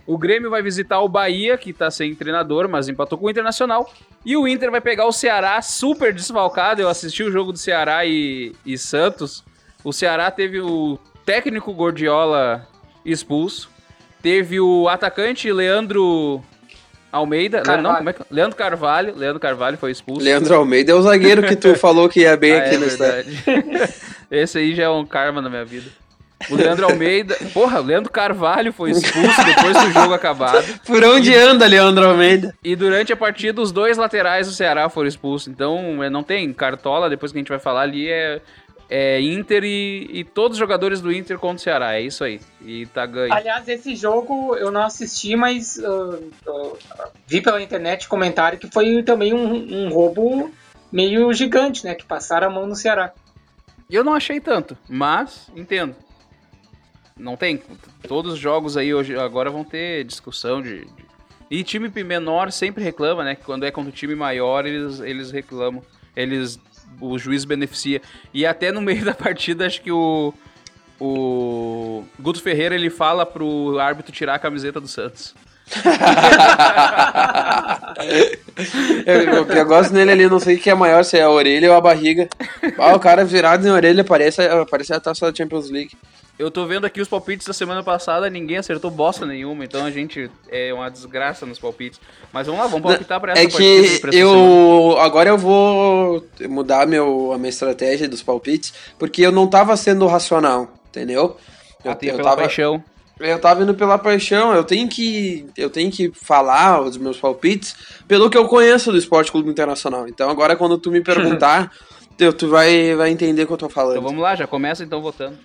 O Grêmio vai visitar o Bahia, que tá sem treinador, mas empatou com o Internacional. E o Inter vai pegar o Ceará super desfalcado. Eu assisti o jogo do Ceará e, e Santos. O Ceará teve o técnico Gordiola expulso. Teve o atacante Leandro Almeida. Le- Não, como é que... Leandro Carvalho. Leandro Carvalho foi expulso. Leandro Almeida é o zagueiro que tu falou que ia bem Ah, aqui é no estádio. verdade. Esse aí já é um karma na minha vida. O Leandro Almeida. Porra, o Leandro Carvalho foi expulso depois do jogo acabado. Por onde anda, Leandro Almeida? E durante a partida, os dois laterais do Ceará foram expulsos. Então, é, não tem cartola, depois que a gente vai falar ali, é, é Inter e, e todos os jogadores do Inter contra o Ceará. É isso aí. E tá ganho. Aliás, esse jogo eu não assisti, mas ah, ah, vi pela internet comentário que foi também um, um roubo meio gigante, né? Que passaram a mão no Ceará. Eu não achei tanto, mas entendo. Não tem. Todos os jogos aí hoje agora vão ter discussão de. de- E time menor sempre reclama, né? Que quando é contra um time maior, eles, eles reclamam. Eles. O juiz beneficia. E até no meio da partida, acho que o. O Guto Ferreira ele fala pro árbitro tirar a camiseta do Santos. Eu, eu gosto nele ali, não sei o que é maior, se é a orelha ou a barriga. Ah, o cara virado em orelha parece, parece a taça da Champions League. Eu tô vendo aqui os palpites da semana passada, ninguém acertou bosta nenhuma, então a gente é uma desgraça nos palpites. Mas vamos lá, vamos palpitar pra essa É partida e que essa eu. Agora eu vou mudar meu, a minha estratégia dos palpites, porque eu não tava sendo racional, entendeu? Eu, Até eu pela tava, paixão. eu tava indo pela paixão, eu tenho que. Eu tenho que falar os meus palpites pelo que eu conheço do Esporte Clube Internacional. Então agora quando tu me perguntar, tu, tu vai, vai entender o que eu tô falando. Então vamos lá, já começa então votando.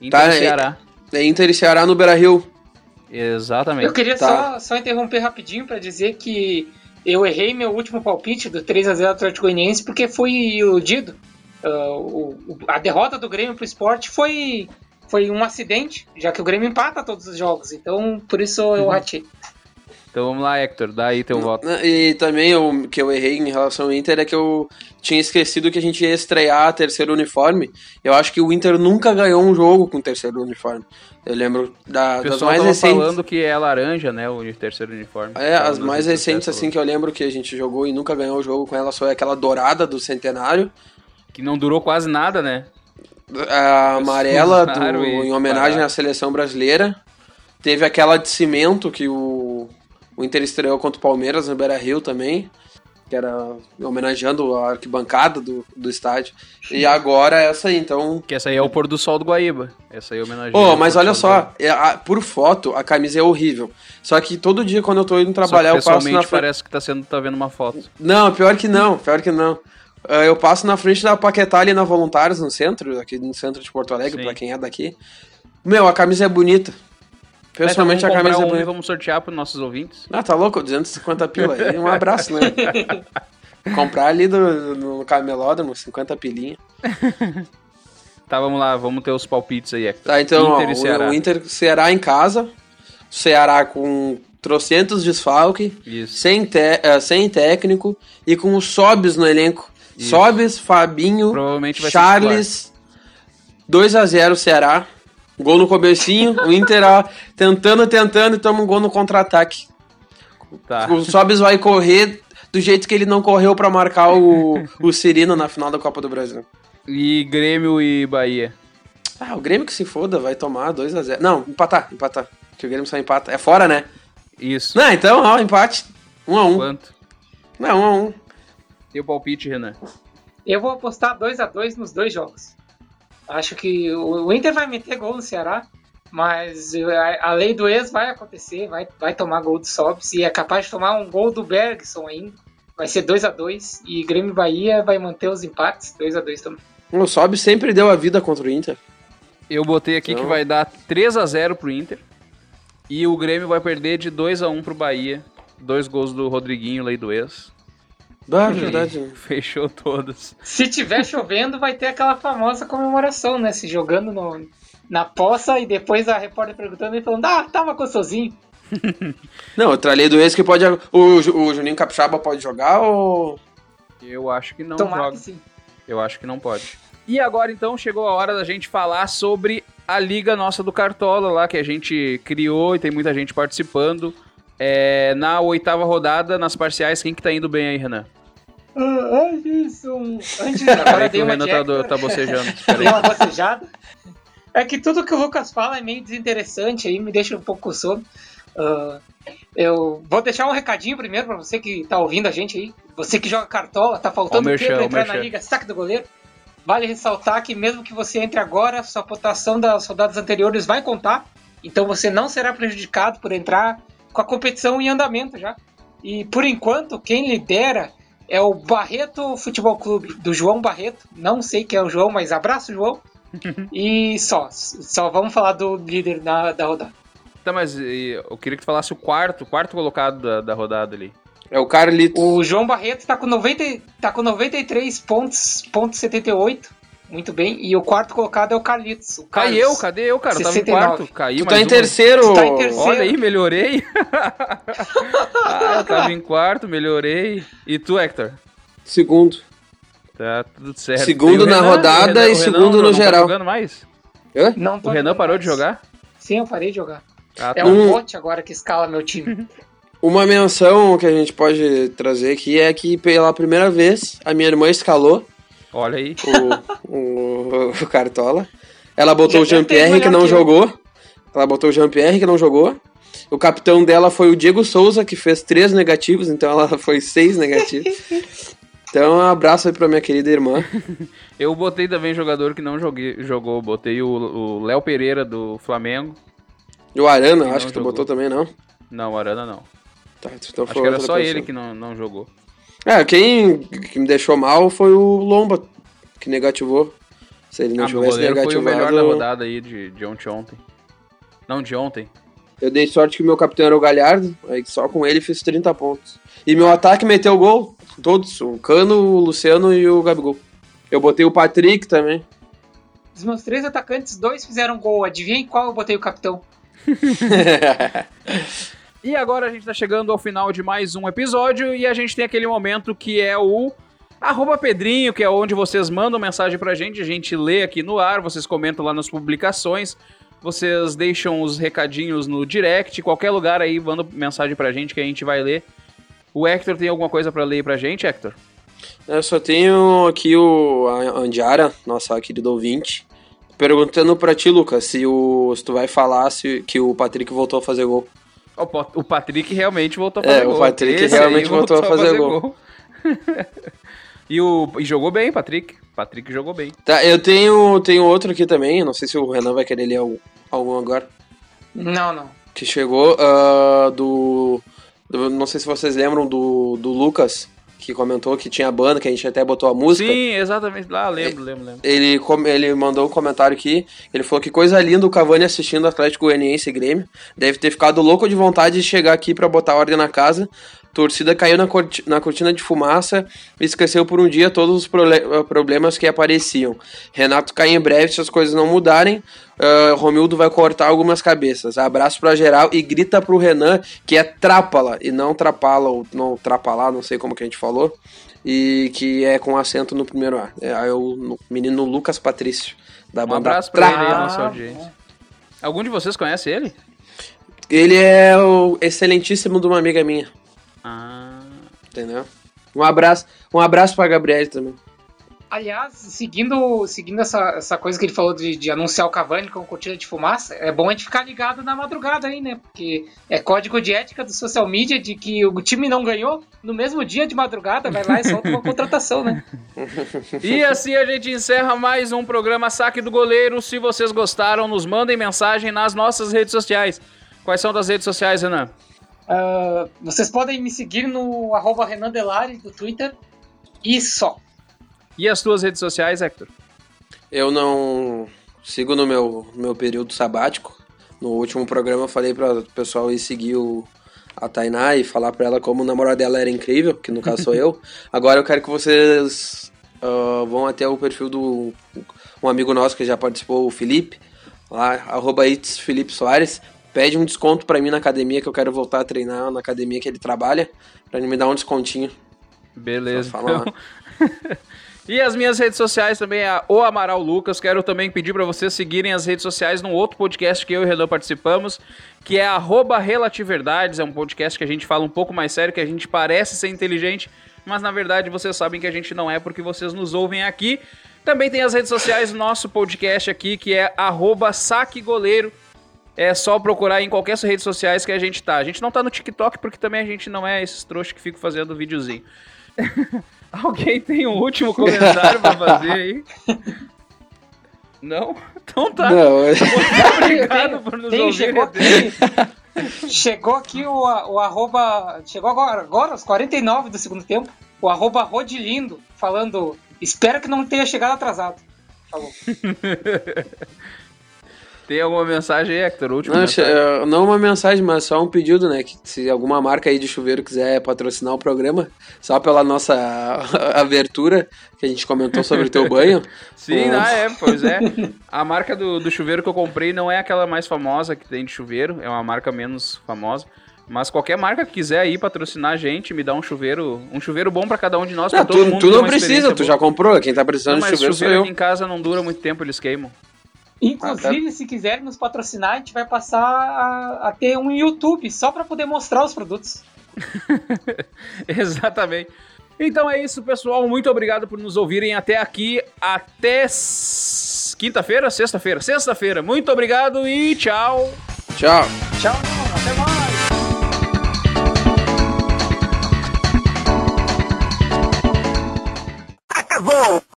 Inter Tá, e é- Ceará. É Inter e Ceará no Beira Rio. Exatamente. Eu queria Tá. só, só interromper rapidinho para dizer que eu errei meu último palpite do 3x0 Atlético Goianiense porque fui iludido. Ah, o- o- a derrota do Grêmio pro esporte foi, foi um acidente, já que o Grêmio empata todos os jogos. Então, por isso Uhum. eu ratei. Então vamos lá, Hector, dá aí teu voto. E também o que eu errei em relação ao Inter é que eu tinha esquecido que a gente ia estrear terceiro uniforme. Eu acho que o Inter nunca ganhou um jogo com terceiro uniforme. Eu lembro da, das mais recentes. falando que é laranja, né, o terceiro uniforme. É, as mais recentes, assim, que eu lembro que a gente jogou e nunca ganhou o jogo com ela, foi aquela dourada do centenário. Que não durou quase nada, né? a amarela do- em homenagem à seleção brasileira. Teve aquela de cimento que o, o Inter estreou contra o Palmeiras no Beira Rio também, que era homenageando a arquibancada do, do estádio. E agora essa aí, então. Que essa aí é o pôr do sol do Guaíba. Essa aí é homenagem. Pô, mas olha só, é, a- por foto, a camisa é horrível. Só que todo dia quando eu tô indo trabalhar, eu passo na frente. parece que tá, sendo, tá vendo uma foto. Não, pior que não, pior que não. Ah, Eu passo na frente da Paquetá ali na Voluntários, no centro, aqui no centro de Porto Alegre, pra quem é daqui. Meu, a camisa é bonita. Pessoalmente a camisa é um vamos sortear pros nossos ouvintes. Ah, tá louco? 250 pila. aí, Um abraço, né? Comprar ali do, no camelódromo, 50 pilinha. Tá, vamos lá, vamos ter os palpites aí. Tá, então, Inter ó, Ceará. o, Inter Ceará em casa. Ceará com trocentos desfalque, Isso. sem, te- eh, sem técnico e com o Sobis no elenco. Isso. Sobis, Fabinho, Provavelmente vai ser Charles, 2x0 Ceará. Gol no comecinho, o Inter ó, tentando, tentando e toma um gol no contra-ataque. Tá. O Sobis vai correr do jeito que ele não correu pra marcar o, o Cirino na final da Copa do Brasil. E Grêmio e Bahia. Ah, o Grêmio que se foda, vai tomar 2x0. Não, empatar, empatar. Que o Grêmio só empata. É fora, né? Isso. Não, então, ó, empate. 1x1. Quanto? Não, 1x1. Teu palpite, Renan. Eu vou apostar 2 a 2 nos dois jogos. Acho que o Inter vai meter gol no Ceará, mas a, lei do ex vai acontecer, vai, vai tomar gol do Sobs e é capaz de tomar um gol do Bergson ainda. Vai ser 2 a 2 e Grêmio e Bahia vai manter os empates, 2 a 2 também. O Sobe sempre deu a vida contra o Inter. Eu botei aqui Então- que vai dar 3 a 0 pro Inter. E o Grêmio vai perder de 2 a 1 pro Bahia. Dois gols do Rodriguinho, lei do ex. Ah, verdade. Fechou todas. Se tiver chovendo, vai ter aquela famosa comemoração, né? Se jogando no, na poça e depois a repórter perguntando e falando, ah, tava gostosinho. Não, eu tralhei do ex que pode. O, o Juninho Capixaba pode jogar ou. Eu acho que não Tomara joga. que sim. Eu acho que não pode. E agora então chegou a hora da gente falar sobre a liga nossa do Cartola lá que a gente criou e tem muita gente participando. É, na oitava rodada, nas parciais, quem que tá indo bem aí, Renan? Ah, antes, um... antes agora dei o uma Renan de tá, tá bocejando. Dei uma bocejada. É que tudo que o Lucas fala é meio desinteressante aí, me deixa um pouco sono. Ah, eu vou deixar um recadinho primeiro pra você que tá ouvindo a gente aí. Você que joga cartola, tá faltando Ó o o quê merchan, pra ó o entrar na liga saque do goleiro? Vale ressaltar que mesmo que você entre agora, sua pontuação das rodadas anteriores vai contar. Então você não será prejudicado por entrar com a competição em andamento já. E por enquanto, quem lidera é o Barreto Futebol Clube, do João Barreto. Não sei quem é o João, mas abraço, João. e só, só vamos falar do líder da, da rodada. Tá, mas eu queria que tu falasse o quarto, quarto colocado da, da rodada ali. É o Carlito. O João Barreto tá com, 90, tá com 93 pontos, ponto 78. Muito bem. E o quarto colocado é o Carlitos. O Carlos. eu, cadê eu, cara? Eu tava em 69. quarto, caiu Tu tá em uma. terceiro. Tu tá em terceiro. Olha aí, melhorei. ah, eu tava em quarto, melhorei. E tu, Hector? Segundo. Tá tudo certo. Segundo E na rodada e o segundo no não geral. Tá jogando mais? Hã? Não tô O Renan parou de mais. jogar? Sim, eu parei de jogar. Ah, É tá. um Hum. bot agora que escala meu time. Uma menção que a gente pode trazer aqui é que pela primeira vez a minha irmã escalou Olha aí. o, o, o Cartola. Ela botou Já o Jean-Pierre que não que jogou. Ela botou o Jean-Pierre que não jogou. O capitão dela foi o Diego Souza, que fez três negativos, então ela foi seis negativos. Então, um abraço aí pra minha querida irmã. Eu botei também jogador que não joguei, jogou. Botei o- o Léo Pereira do Flamengo. E o Arana, acho que tu jogou. botou também, não? Não, Arana não. Tá, então Acho que era só pessoa. ele que não, não jogou. É, quem que me deixou mal foi o Lomba, que negativou. Se ele não ah, tivesse goleiro foi o melhor da negativado, rodada aí de, de ontem ontem. Não, de ontem. eu dei sorte que o meu capitão era o Galhardo, aí só com ele fiz 30 pontos. E meu ataque meteu gol, todos, o Cano, o Luciano e o Gabigol. Eu botei o Patrick também. Dos meus três atacantes, dois fizeram gol. Adivinha em qual eu botei o capitão? E agora a gente tá chegando ao final de mais um episódio e a gente tem aquele momento que é o arroba Pedrinho, que é onde vocês mandam mensagem pra gente, a gente lê aqui no ar, vocês comentam lá nas publicações, vocês deixam os recadinhos no direct, qualquer lugar aí, mandam mensagem pra gente que a gente vai ler. O Hector tem alguma coisa pra ler pra gente, Hector? Eu só tenho aqui o a Andiara, nossa querida ouvinte, perguntando pra ti, Lucas, se, o, se tu vai falar se, que o Patrick voltou a fazer gol. O Pa- O Patrick realmente voltou a fazer É, o gol. Patrick Esse realmente aí voltou a fazer gol. e, o, e jogou bem, Patrick. Patrick jogou bem. Tá, eu tenho, tenho outro aqui também, não sei se o Renan vai querer ler algum, algum agora. Não, não. que chegou ah, do, do- Não sei se vocês lembram do, do Lucas, que comentou que tinha banda, que a gente até botou a música. Sim, exatamente. Lá, lembro, lembro, lembro. Ele, ele mandou um comentário aqui. Ele falou que coisa linda o Cavani assistindo o Atlético Goianiense e Grêmio. Deve ter ficado louco de vontade de chegar aqui pra botar ordem na casa. Torcida caiu na, corti- na cortina de fumaça e esqueceu por um dia todos os eh, problemas que apareciam. Renato cai em breve se as coisas não mudarem. Ah, Romildo vai cortar algumas cabeças. Abraço pra geral e grita pro Renan que é trápala e não trapala ou não trapalá, não sei como que a gente falou. E que é com acento no primeiro A. É, aí o menino Lucas Patrício, da Um banda abraço pra ele a nossa audiência. Algum de vocês conhece ele? Ele é o excelentíssimo de uma amiga minha. Entendeu? Um abraço, um abraço pra Gabriele também. Aliás, seguindo, seguindo essa, essa coisa que ele falou de, de anunciar o Cavani com cortina de fumaça, é bom a gente ficar ligado na madrugada aí, né? Porque é código de ética do social media de que o time não ganhou, no mesmo dia de madrugada vai lá e solta uma contratação, né? E assim a gente encerra mais um programa Saque do Goleiro. Se vocês gostaram, nos mandem mensagem nas nossas redes sociais. Quais são das redes sociais, Renan? Ah, vocês podem me seguir no arroba Renan Delari do Twitter e só. E as tuas redes sociais, Hector? Eu não sigo no meu, meu período sabático. No último programa eu falei para o pessoal ir seguir o, a Tainá e falar para ela como o namorado dela era incrível, que no caso sou eu. Agora eu quero que vocês uh, vão até o perfil do um amigo nosso que já participou, o Felipe, lá, arroba Felipe Soares. Pede um desconto para mim na academia, que eu quero voltar a treinar na academia que ele trabalha, para ele me dar um descontinho. Beleza. Então... E as minhas redes sociais também é o Amaral Lucas. Quero também pedir para vocês seguirem as redes sociais num outro podcast que eu e o Renan participamos, que é Relativerdades. É um podcast que a gente fala um pouco mais sério, que a gente parece ser inteligente, mas na verdade vocês sabem que a gente não é porque vocês nos ouvem aqui. Também tem as redes sociais do nosso podcast aqui, que é saquegoleiro. É só procurar em qualquer rede sociais que a gente tá. A gente não tá no TikTok porque também a gente não é esses trouxas que ficam fazendo videozinho. Alguém tem um último comentário pra fazer aí? Não? Então tá. Não, Muito obrigado por nos tem, ouvir. Chegou aqui, chegou aqui o, o arroba. Chegou agora, agora, aos 49 do segundo tempo. O arroba Rodilindo falando. Espero que não tenha chegado atrasado. Falou. Tem alguma mensagem aí, Hector? Última não, mensagem. É, não uma mensagem, mas só um pedido, né? Que se alguma marca aí de chuveiro quiser patrocinar o programa, só pela nossa abertura, que a gente comentou sobre o teu banho. Sim, ah, é, pois é. A marca do, do chuveiro que eu comprei não é aquela mais famosa que tem de chuveiro, é uma marca menos famosa. Mas qualquer marca que quiser aí patrocinar a gente, me dá um chuveiro, um chuveiro bom para cada um de nós. Não, tu, tu não precisa, tu já comprou. Quem tá precisando não, de chuveiro, chuveiro aqui em casa não dura muito tempo, eles queimam. Inclusive, se quiserem nos patrocinar, a gente vai passar a, a ter um YouTube só para poder mostrar os produtos. Exatamente. Então é isso, pessoal. Muito obrigado por nos ouvirem até aqui. Até quinta-feira, sexta-feira, sexta-feira. Muito obrigado e tchau. Tchau. Tchau, não. até mais. Acabou.